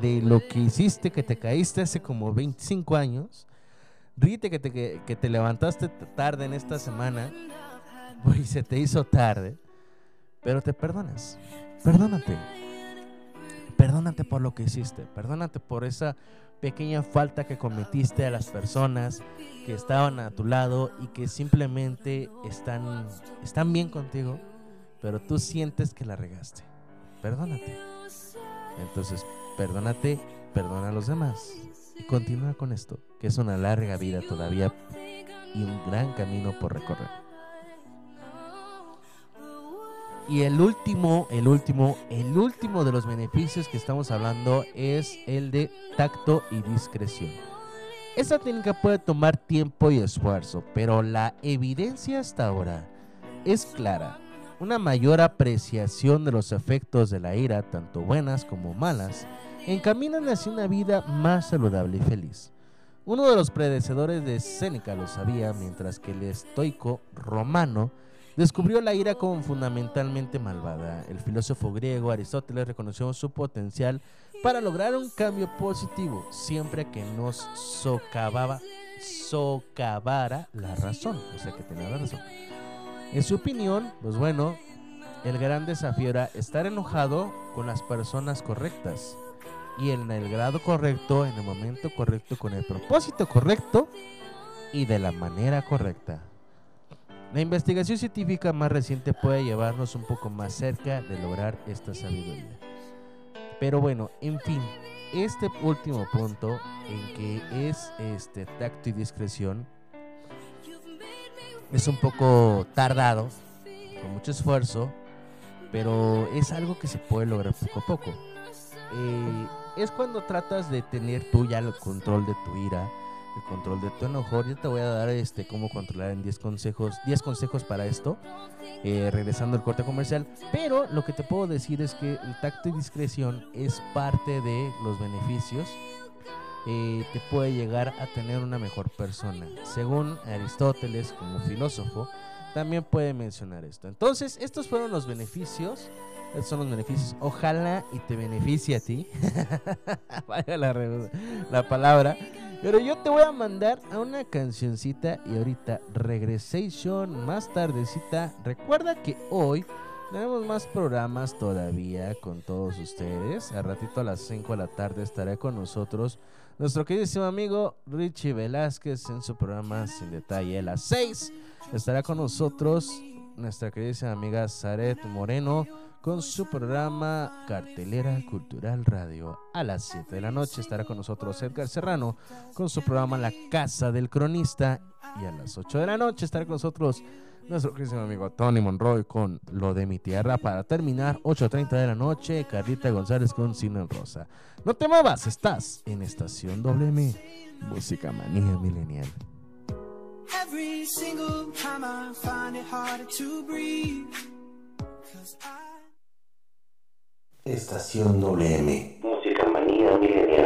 de lo que hiciste, que te caíste hace como 25 años. Ríete que te, que, te levantaste tarde en esta semana. Y se te hizo tarde. Pero te perdonas. Perdónate. Perdónate por lo que hiciste. Perdónate por esa pequeña falta que cometiste a las personas que estaban a tu lado y que simplemente están, están bien contigo, pero tú sientes que la regaste. Perdónate. Entonces, perdónate, perdona a los demás. Y continúa con esto, que es una larga vida todavía y un gran camino por recorrer. Y el último, el último, el último de los beneficios que estamos hablando es el de tacto y discreción. Esta técnica puede tomar tiempo y esfuerzo, pero la evidencia hasta ahora es clara. Una mayor apreciación de los efectos de la ira, tanto buenas como malas, encaminan hacia una vida más saludable y feliz. Uno de los predecesores de Séneca lo sabía, mientras que el estoico romano descubrió la ira como fundamentalmente malvada. El filósofo griego Aristóteles reconoció su potencial para lograr un cambio positivo, siempre que nos socavaba, socavara la razón, o sea que tenía la razón. En su opinión, pues bueno, el gran desafío era estar enojado con las personas correctas y en el grado correcto, en el momento correcto, con el propósito correcto y de la manera correcta. La investigación científica más reciente puede llevarnos un poco más cerca de lograr esta sabiduría. Pero bueno, en fin, este último punto en que es este tacto y discreción es un poco tardado, con mucho esfuerzo, pero es algo que se puede lograr poco a poco. Eh, es cuando tratas de tener tú ya el control de tu ira, el control de tu enojo. Yo te voy a dar este cómo controlar en 10 consejos, 10 consejos para esto, eh, regresando al corte comercial. Pero lo que te puedo decir es que el tacto y discreción es parte de los beneficios. Eh, te puede llegar a tener una mejor persona. Según Aristóteles como filósofo, también puede mencionar esto. Entonces, estos fueron los beneficios. Estos son los beneficios. Ojalá y te beneficie a ti. Vaya la, la palabra. Pero yo te voy a mandar a una cancioncita y ahorita regresation más tardecita. Recuerda que hoy tenemos más programas todavía con todos ustedes. A ratito a las 5 de la tarde estará con nosotros nuestro queridísimo amigo Richie Velázquez en su programa Sin Detalle. A las 6 estará con nosotros nuestra queridísima amiga Zaret Moreno con su programa Cartelera Cultural Radio. A las 7 de la noche estará con nosotros Edgar Serrano con su programa La Casa del Cronista. Y a las 8 de la noche estará con nosotros nuestro queridísimo amigo Tony Monroy con Lo de mi tierra. Para terminar, 8.30 de la noche, Carlita González con Cine en Rosa. No te muevas, estás en Estación WM, Música Manía Milenial. Every single time I find it harder to breathe. 'Cause I Estación WM. Música manía milenial.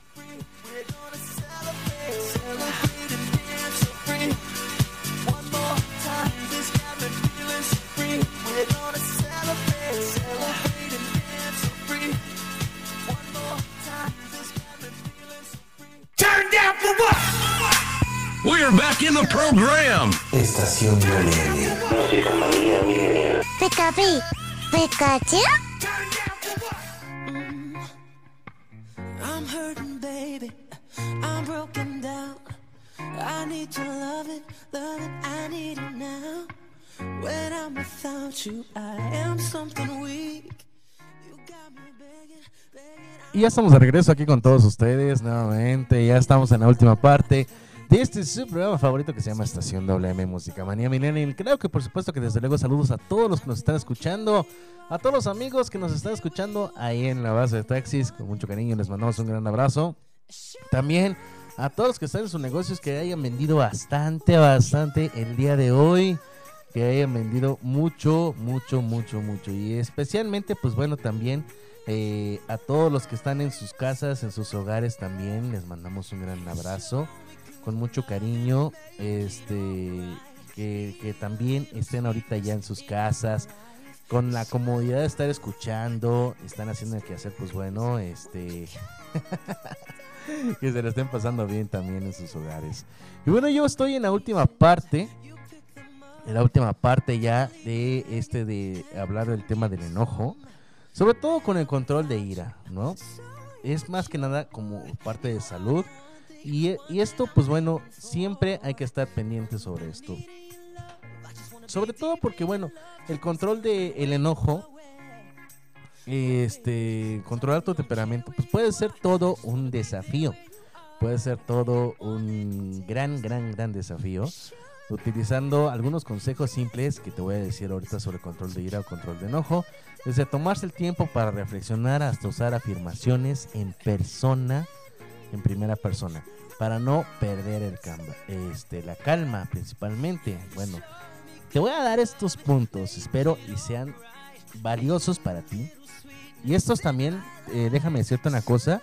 We're back in the program. Estación. Música Pikachu. I'm hurting, baby. I'm broken down. I need your loving, loving. I need it now. When I'm without you, I am something weak. Y ya estamos de regreso aquí con todos ustedes nuevamente. Ya estamos en la última parte de este su programa favorito que se llama Estación WM Música Manía Millennial. Creo que por supuesto que desde luego saludos a todos los que nos están escuchando, a todos los amigos que nos están escuchando ahí en la base de taxis. Con mucho cariño les mandamos un gran abrazo. También a todos los que están en sus negocios que hayan vendido bastante, bastante el día de hoy. Que hayan vendido mucho, mucho, mucho, mucho. Y especialmente, pues bueno, también eh, a todos los que están en sus casas, en sus hogares también, les mandamos un gran abrazo. Con mucho cariño. Este. Que, también estén ahorita ya en sus casas. Con la comodidad de estar escuchando. Están haciendo el quehacer, pues bueno, este. que se la estén pasando bien también en sus hogares. Y bueno, yo estoy en la última parte. En la última parte ya de este de hablar del tema del enojo. Sobre todo con el control de ira, ¿no? Es más que nada como parte de salud. Y, esto, pues bueno, siempre hay que estar pendiente sobre esto. Sobre todo porque, bueno, el control del el enojo, este, controlar tu temperamento, pues puede ser todo un desafío. Puede ser todo un gran, gran, gran desafío. Utilizando algunos consejos simples que te voy a decir ahorita sobre control de ira o control de enojo. Desde tomarse el tiempo para reflexionar hasta usar afirmaciones en persona, en primera persona, para no perder el camba, este, la calma principalmente. Bueno, te voy a dar estos puntos, espero y sean valiosos para ti. Y estos también, eh, déjame decirte una cosa,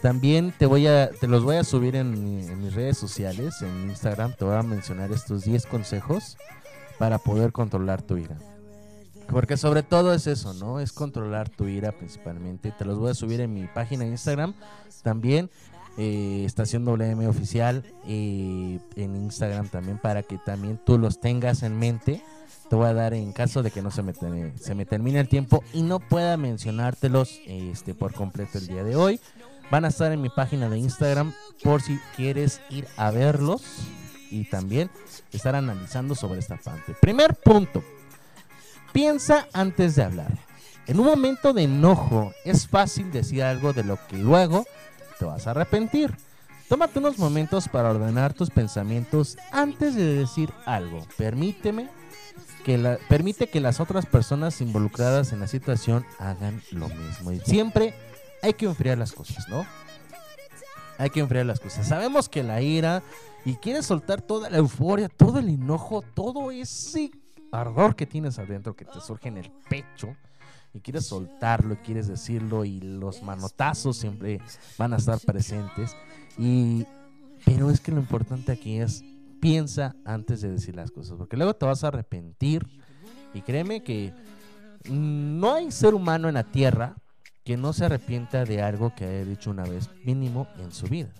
también te voy a, te los voy a subir en, en mis redes sociales, en Instagram, te voy a mencionar estos 10 consejos para poder controlar tu ira. Porque sobre todo es eso, ¿no? Es controlar tu ira principalmente. Te los voy a subir en mi página de Instagram. También, eh, Estación WM Oficial. eh, en Instagram también, para que también tú los tengas en mente. Te voy a dar en caso de que no se me, se me termine el tiempo y no pueda mencionártelos este, por completo el día de hoy. Van a estar en mi página de Instagram por si quieres ir a verlos y también estar analizando sobre esta parte. Primer punto. Piensa antes de hablar. En un momento de enojo es fácil decir algo de lo que luego te vas a arrepentir. Tómate unos momentos para ordenar tus pensamientos antes de decir algo. Permíteme que la- permite que las otras personas involucradas en la situación hagan lo mismo. Y siempre hay que enfriar las cosas, ¿no? Hay que enfriar las cosas. Sabemos que la ira y quieres soltar toda la euforia, todo el enojo, todo ese ardor que tienes adentro que te surge en el pecho y quieres soltarlo, y quieres decirlo y los manotazos siempre van a estar presentes. Y pero es que lo importante aquí es piensa antes de decir las cosas, porque luego te vas a arrepentir y créeme que no hay ser humano en la tierra que no se arrepienta de algo que haya dicho una vez mínimo en su vida.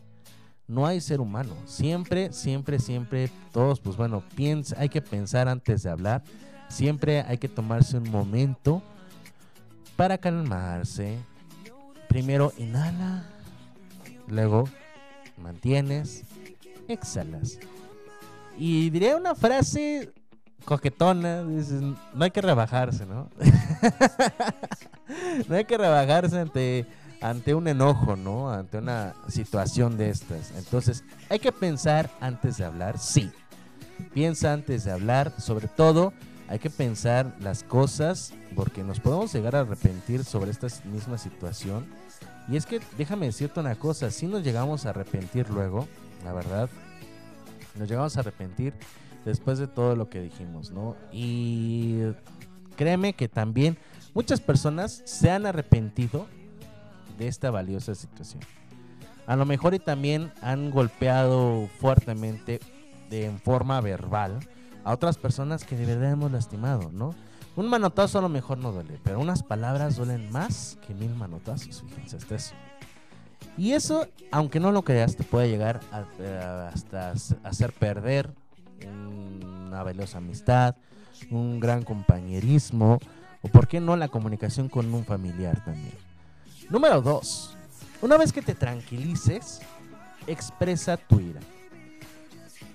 No hay ser humano. Siempre, siempre, siempre, todos, pues bueno, piensa, hay que pensar antes de hablar. Siempre hay que tomarse un momento para calmarse. Primero inhala, luego mantienes, exhalas. Y diré una frase coquetona, dices, no hay que rebajarse, ¿no? no hay que rebajarse ante, ante un enojo, ¿no? Ante una situación de estas. Entonces, hay que pensar antes de hablar, sí. Piensa antes de hablar, sobre todo hay que pensar las cosas porque nos podemos llegar a arrepentir sobre esta misma situación. Y es que déjame decirte una cosa, si nos llegamos a arrepentir luego, la verdad, nos llegamos a arrepentir después de todo lo que dijimos, ¿no? Y créeme que también muchas personas se han arrepentido de esta valiosa situación. A lo mejor y también han golpeado fuertemente de, en forma verbal a otras personas que de verdad hemos lastimado, ¿no? Un manotazo a lo mejor no duele, pero unas palabras duelen más que mil manotazos, fíjense, hasta eso. Y eso, aunque no lo creas, te puede llegar a, a- hasta hacer perder una valiosa amistad, un gran compañerismo, o por qué no la comunicación con un familiar también. Número 2. Una vez que te tranquilices, expresa tu ira.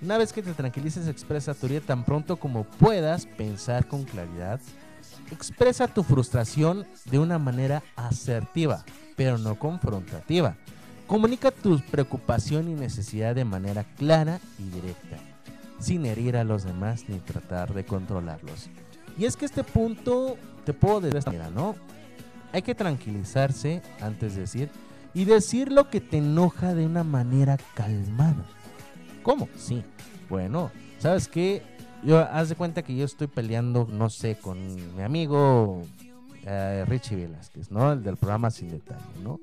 Una vez que te tranquilices, expresa tu ira tan pronto como puedas pensar con claridad. Expresa tu frustración de una manera asertiva, pero no confrontativa. Comunica tu preocupación y necesidad de manera clara y directa, sin herir a los demás ni tratar de controlarlos. Y es que este punto te puedo decir de esta manera, ¿no? Hay que tranquilizarse antes de decir y decir lo que te enoja de una manera calmada. ¿Cómo? Sí. Bueno, ¿sabes qué? Yo, haz de cuenta que yo estoy peleando, no sé, con mi amigo eh, Richie Velázquez, ¿no? El del programa Sin Detalle, ¿no?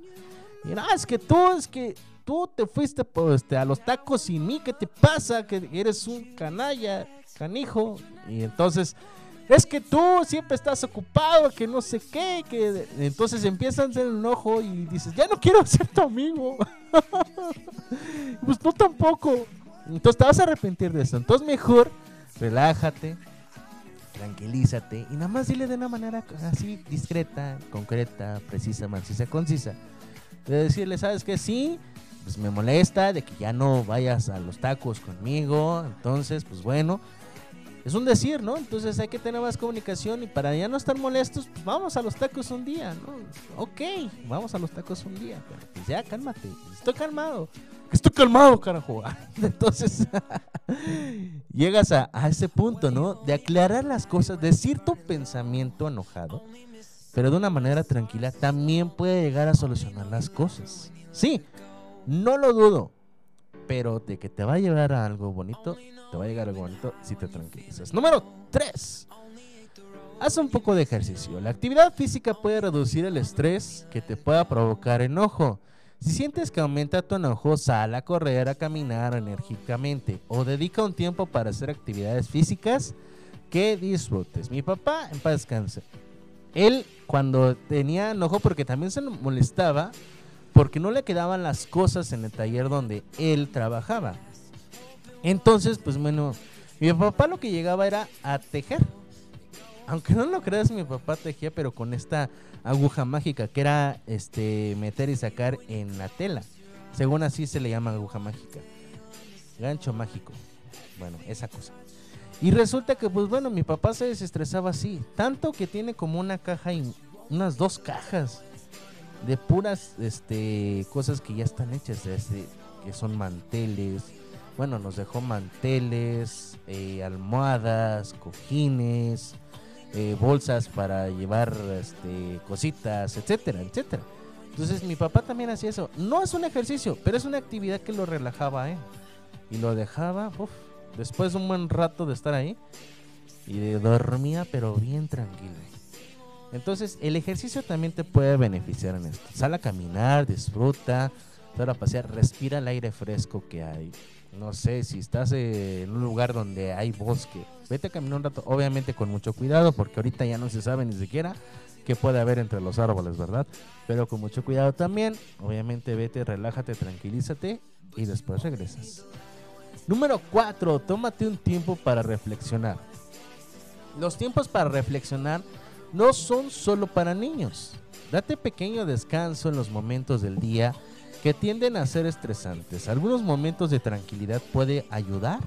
Y no, es que tú, es que tú te fuiste pues, este, a los tacos sin mí, ¿qué te pasa? Que eres un canalla, canijo. Y entonces, es que tú siempre estás ocupado, que no sé qué, que entonces empiezan el enojo y dices, ya no quiero ser tu amigo. pues tú tampoco. Entonces te vas a arrepentir de eso. Entonces mejor relájate, tranquilízate y nada más dile de una manera así discreta, concreta, precisa, mancisa, concisa. De decirle, ¿sabes qué? Sí, pues me molesta de que ya no vayas a los tacos conmigo. Entonces, pues bueno, es un decir, ¿no? Entonces hay que tener más comunicación y para ya no estar molestos, pues vamos a los tacos un día, ¿no? Ok, vamos a los tacos un día, pero pues ya cálmate, estoy calmado. Estoy calmado, carajo. Entonces, llegas a, a ese punto, ¿no? De aclarar las cosas, decir tu pensamiento enojado, pero de una manera tranquila, también puede llegar a solucionar las cosas. Sí, no lo dudo, pero de que te va a llevar a algo bonito, te va a llegar algo bonito si te tranquilizas. Número 3. Haz un poco de ejercicio. La actividad física puede reducir el estrés que te pueda provocar enojo. Si sientes que aumenta tu enojo, sal a correr, a caminar enérgicamente o dedica un tiempo para hacer actividades físicas que disfrutes. Mi papá, en paz descanse, él cuando tenía enojo, porque también se molestaba, porque no le quedaban las cosas en el taller donde él trabajaba. Entonces, pues bueno, mi papá lo que llegaba era a tejer. Aunque no lo creas, mi papá tejía, pero con esta aguja mágica que era este meter y sacar en la tela. Según así se le llama aguja mágica. Gancho mágico. Bueno, esa cosa. Y resulta que, pues bueno, mi papá se desestresaba así. Tanto que tiene como una caja y unas dos cajas de puras este, cosas que ya están hechas. este, que son manteles. Bueno, nos dejó manteles, eh, almohadas, cojines, eh, bolsas para llevar este, cositas, etcétera, etcétera. Entonces mi papá también hacía eso. No es un ejercicio, pero es una actividad que lo relajaba. Y lo dejaba, uf, después de un buen rato de estar ahí, y de- dormía, pero bien tranquilo. Entonces, el ejercicio también te puede beneficiar en esto. Sal a caminar, disfruta, sal a pasear, respira el aire fresco que hay. No sé, si estás eh, en un lugar donde hay bosque, vete a caminar un rato, obviamente con mucho cuidado, porque ahorita ya no se sabe ni siquiera qué puede haber entre los árboles, ¿verdad? Pero con mucho cuidado también, obviamente vete, relájate, tranquilízate y después regresas. Número 4, tómate un tiempo para reflexionar. Los tiempos para reflexionar no son solo para niños. Date pequeño descanso en los momentos del día que tienden a ser estresantes. Algunos momentos de tranquilidad puede ayudar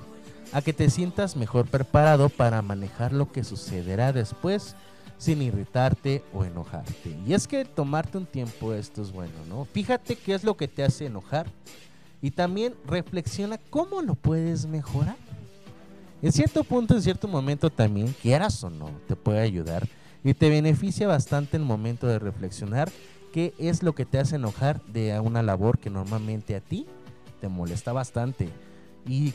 a que te sientas mejor preparado para manejar lo que sucederá después sin irritarte o enojarte. Y es que tomarte un tiempo esto es bueno, ¿no? Fíjate qué es lo que te hace enojar y también reflexiona cómo lo puedes mejorar. En cierto punto, en cierto momento también, quieras o no, te puede ayudar y te beneficia bastante el momento de reflexionar qué es lo que te hace enojar de una labor que normalmente a ti te molesta bastante. Y,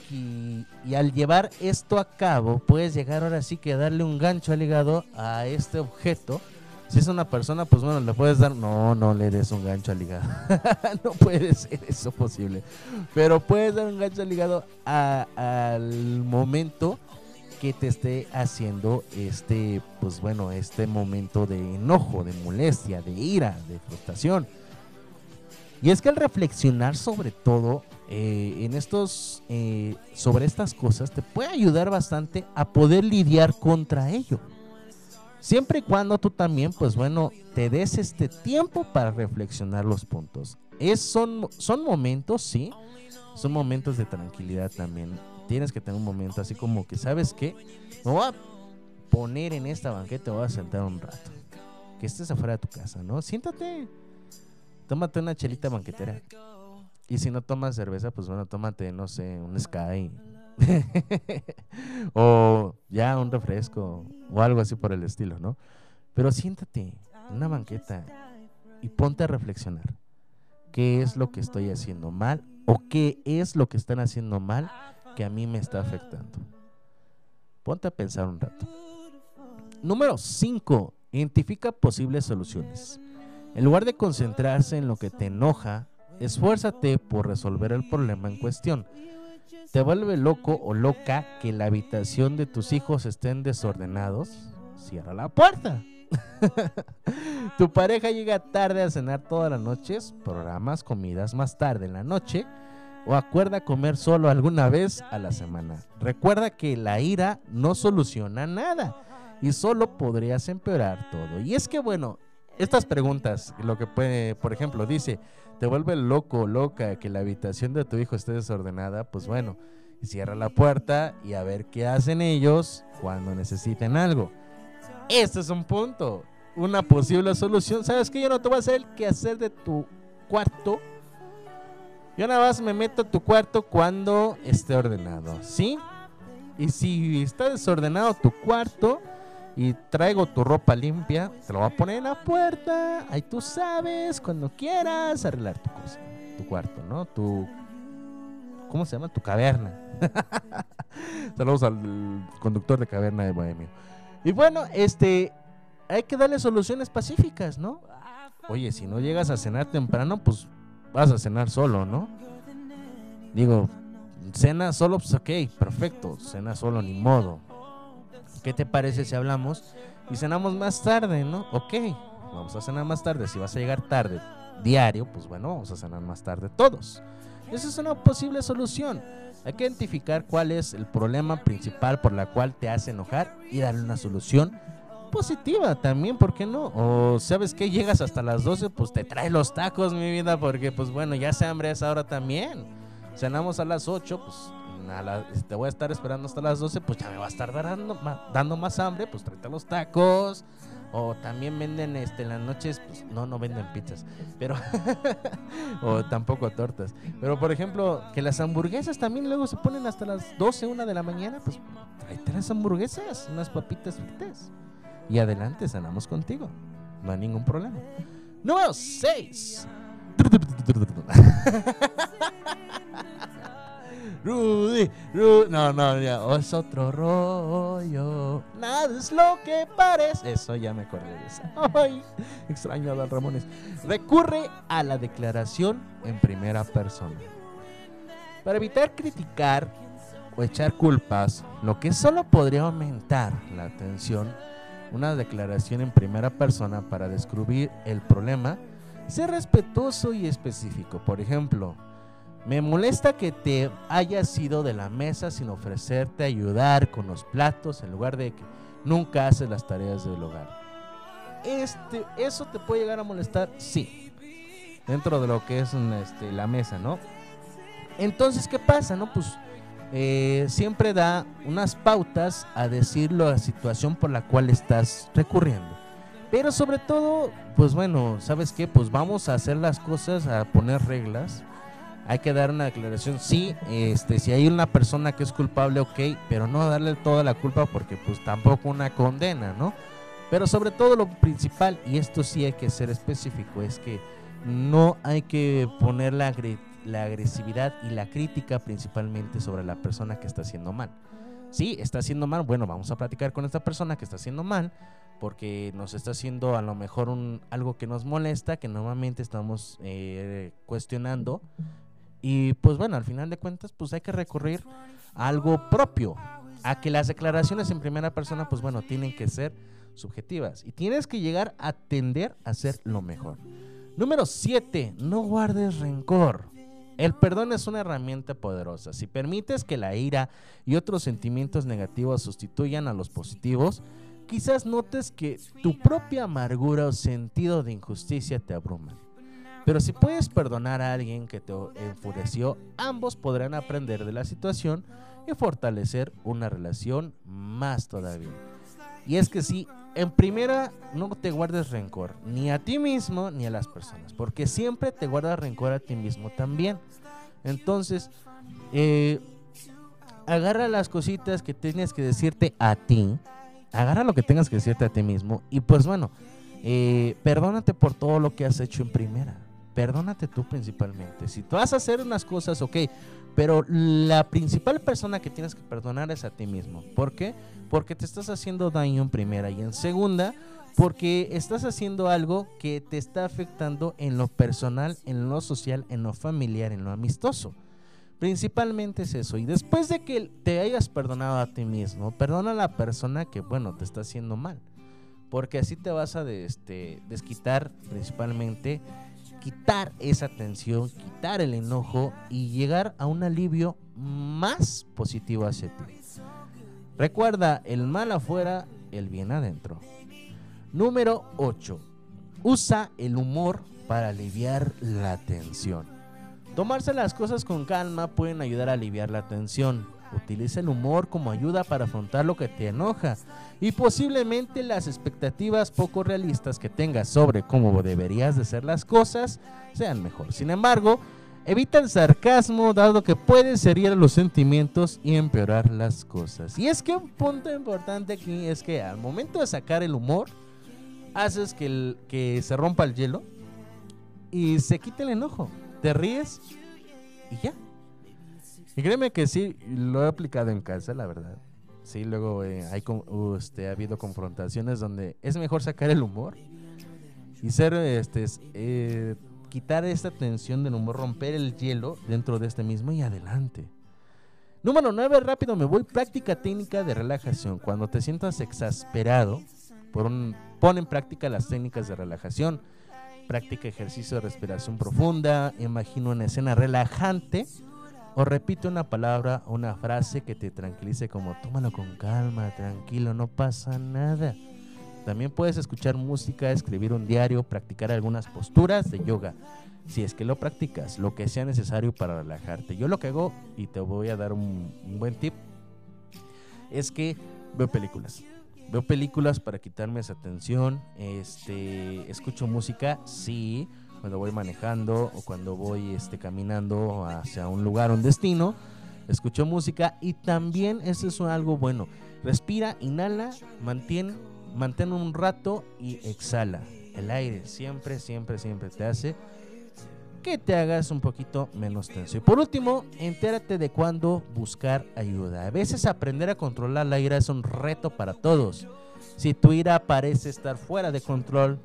al llevar esto a cabo, puedes llegar ahora sí que darle un gancho al hígado a este objeto. Si es una persona, pues bueno, le puedes dar. No, no le des un gancho al hígado. no puede ser eso posible. Pero puedes dar un gancho al hígado a- al momento que te esté haciendo este, pues bueno, este momento de enojo, de molestia, de ira, de frustración. Y es que al reflexionar sobre todo eh, en estos, eh, sobre estas cosas, te puede ayudar bastante a poder lidiar contra ello. Siempre y cuando tú también, pues bueno, te des este tiempo para reflexionar los puntos. Es, son, son momentos, sí, son momentos de tranquilidad también. Tienes que tener un momento así como que, ¿sabes qué? Me voy a poner en esta banqueta, voy a sentar un rato. Que estés afuera de tu casa, ¿no? Siéntate. Tómate una chelita banquetera. Y si no tomas cerveza, pues bueno, tómate, no sé, un Sky. o ya un refresco. O algo así por el estilo, ¿no? Pero siéntate en una banqueta y ponte a reflexionar. ¿Qué es lo que estoy haciendo mal? ¿O qué es lo que están haciendo mal que a mí me está afectando? Ponte a pensar un rato. Número 5. Identifica posibles soluciones. En lugar de concentrarse en lo que te enoja, esfuérzate por resolver el problema en cuestión. ¿Te vuelve loco o loca que la habitación de tus hijos estén desordenados? Cierra la puerta. tu pareja llega tarde a cenar todas las noches, programas comidas más tarde en la noche o acuerda comer solo alguna vez a la semana. Recuerda que la ira no soluciona nada y solo podrías empeorar todo. Y es que bueno, estas preguntas, lo que puede, por ejemplo, dice, ¿te vuelve loco o loca que la habitación de tu hijo esté desordenada? Pues bueno, cierra la puerta y a ver qué hacen ellos cuando necesiten algo. Este es un punto, una posible solución. ¿Sabes qué? Yo no te voy a hacer qué hacer de tu cuarto. Yo nada más me meto a tu cuarto cuando esté ordenado, ¿sí? Y si está desordenado tu cuarto y traigo tu ropa limpia, te lo voy a poner en la puerta. Ahí tú sabes, cuando quieras arreglar tu cosa, tu cuarto, ¿no? Tu. ¿Cómo se llama? Tu caverna. Saludos al conductor de caverna de Bohemio. Y bueno, este. Hay que darle soluciones pacíficas, ¿no? Oye, si no llegas a cenar temprano, pues vas a cenar solo, ¿no? Digo, cena solo, pues ok, perfecto, cena solo, ni modo. ¿Qué te parece si hablamos y cenamos más tarde, no? Ok, vamos a cenar más tarde. Si vas a llegar tarde diario, pues bueno, vamos a cenar más tarde todos. Esa es una posible solución. Hay que identificar cuál es el problema principal por la cual te hace enojar y darle una solución positiva también, ¿por qué no? O sabes que llegas hasta las 12, pues te trae los tacos, mi vida, porque pues bueno, ya se hambre a esa hora también. Cenamos a las 8, pues te voy a estar esperando hasta las 12, pues ya me va a estar dando, dando más hambre, pues tráete los tacos. O también venden este, en las noches, pues no, no venden pizzas, pero o tampoco tortas. Pero por ejemplo, que las hamburguesas también luego se ponen hasta las 12, 1 de la mañana, pues tráete las hamburguesas, unas papitas fritas. Y adelante, cenamos contigo. No hay ningún problema. Número 6. Rudy, Rudy. No, no, ya. es otro rollo. Nada es lo que parece. Eso ya me acordé de eso. Ay, extraño a Don Ramones. Recurre a la declaración en primera persona. Para evitar criticar o echar culpas, lo que solo podría aumentar la tensión, una declaración en primera persona para descubrir el problema, ser respetuoso y específico. Por ejemplo, me molesta que te hayas ido de la mesa sin ofrecerte ayudar con los platos en lugar de que nunca haces las tareas del hogar. Este, ¿Eso te puede llegar a molestar? Sí. Dentro de lo que es este, la mesa, ¿no? Entonces, ¿qué pasa? No, pues eh, siempre da unas pautas a decir la situación por la cual estás recurriendo. Pero sobre todo, pues bueno, ¿sabes qué? Pues vamos a hacer las cosas, a poner reglas. Hay que dar una declaración, sí, este, si hay una persona que es culpable, ok, pero no darle toda la culpa porque pues tampoco una condena, ¿no? Pero sobre todo lo principal, y esto sí hay que ser específico, es que no hay que poner la, la agresividad y la crítica principalmente sobre la persona que está haciendo mal. Sí, está haciendo mal, bueno, vamos a platicar con esta persona que está haciendo mal porque nos está haciendo a lo mejor un, algo que nos molesta, que normalmente estamos eh, cuestionando. Y pues bueno, al final de cuentas, pues hay que recurrir a algo propio, a que las declaraciones en primera persona, pues bueno, tienen que ser subjetivas y tienes que llegar a tender a hacer lo mejor. Número 7, no guardes rencor. El perdón es una herramienta poderosa. Si permites que la ira y otros sentimientos negativos sustituyan a los positivos, quizás notes que tu propia amargura o sentido de injusticia te abruman. Pero si puedes perdonar a alguien que te enfureció, ambos podrán aprender de la situación y fortalecer una relación más todavía. Y es que sí, en primera no te guardes rencor, ni a ti mismo ni a las personas, porque siempre te guardas rencor a ti mismo también. Entonces, eh, agarra las cositas que tienes que decirte a ti, agarra lo que tengas que decirte a ti mismo y pues bueno, eh, perdónate por todo lo que has hecho en primera. Perdónate tú principalmente. Si tú vas a hacer unas cosas, ok, pero la principal persona que tienes que perdonar es a ti mismo. ¿Por qué? Porque te estás haciendo daño en primera y en segunda, porque estás haciendo algo que te está afectando en lo personal, en lo social, en lo familiar, en lo amistoso. Principalmente es eso. Y después de que te hayas perdonado a ti mismo, perdona a la persona que, bueno, te está haciendo mal. Porque así te vas a este, desquitar principalmente, quitar esa tensión, quitar el enojo y llegar a un alivio más positivo hacia ti. Recuerda, el mal afuera, el bien adentro. Número 8. Usa el humor para aliviar la tensión. Tomarse las cosas con calma pueden ayudar a aliviar la tensión. Utiliza el humor como ayuda para afrontar lo que te enoja y posiblemente las expectativas poco realistas que tengas sobre cómo deberías de ser las cosas sean mejor. Sin embargo, evita el sarcasmo dado que puede herir los sentimientos y empeorar las cosas. Y es que un punto importante aquí es que al momento de sacar el humor, haces que, que se rompa el hielo y se quite el enojo. Te ríes y ya. Y créeme que sí, lo he aplicado en casa, la verdad. Sí, luego eh, hay este, ha habido confrontaciones donde es mejor sacar el humor y ser, este, es- eh, quitar esta tensión del humor, romper el hielo dentro de este mismo y adelante. Número 9, rápido me voy. Práctica técnica de relajación. Cuando te sientas exasperado, por un- pon en práctica las técnicas de relajación. Practica ejercicio de respiración profunda. Imagina una escena relajante. O repite una palabra una frase que te tranquilice como tómalo con calma, tranquilo, no pasa nada. También puedes escuchar música, escribir un diario, practicar algunas posturas de yoga. Si es que lo practicas, lo que sea necesario para relajarte. Yo lo que hago, y te voy a dar un, un buen tip, es que veo películas. Veo películas para quitarme esa tensión. Este, escucho música, sí, cuando voy manejando o cuando voy este, caminando hacia un lugar, un destino. Escucho música y también eso es algo bueno. Respira, inhala, mantén, mantén un rato y exhala. El aire siempre, siempre, siempre te hace que te hagas un poquito menos tenso. Y por último, entérate de cuándo buscar ayuda. A veces aprender a controlar la ira es un reto para todos. Si tu ira parece estar fuera de control,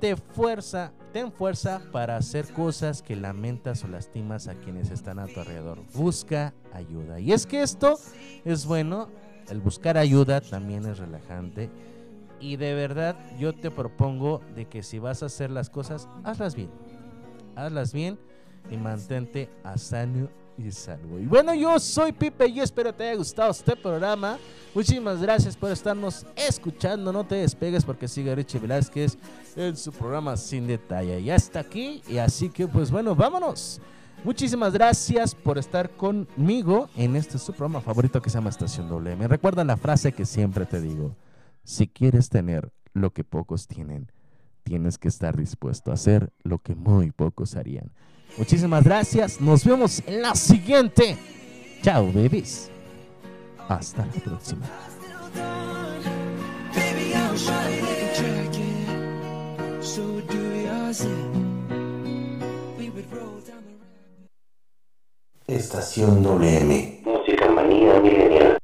te fuerza, ten fuerza para hacer cosas que lamentas o lastimas a quienes están a tu alrededor. Busca ayuda. Y es que esto es bueno, el buscar ayuda también es relajante. Y de verdad yo te propongo de que si vas a hacer las cosas, hazlas bien hazlas bien y mantente a sano y salvo. Y bueno, yo soy Pipe y espero te haya gustado este programa. Muchísimas gracias por estarnos escuchando. No te despegues porque sigue Richie Velázquez en su programa Sin Detalle. Ya está aquí y así que pues bueno, vámonos. Muchísimas gracias por estar conmigo en este su programa favorito que se llama Estación WM. Recuerda la frase que siempre te digo. Si quieres tener lo que pocos tienen, tienes que estar dispuesto a hacer lo que muy pocos harían. Muchísimas gracias. Nos vemos en la siguiente. Chao, babies. Hasta la próxima. Estación WM. Música manía milenial.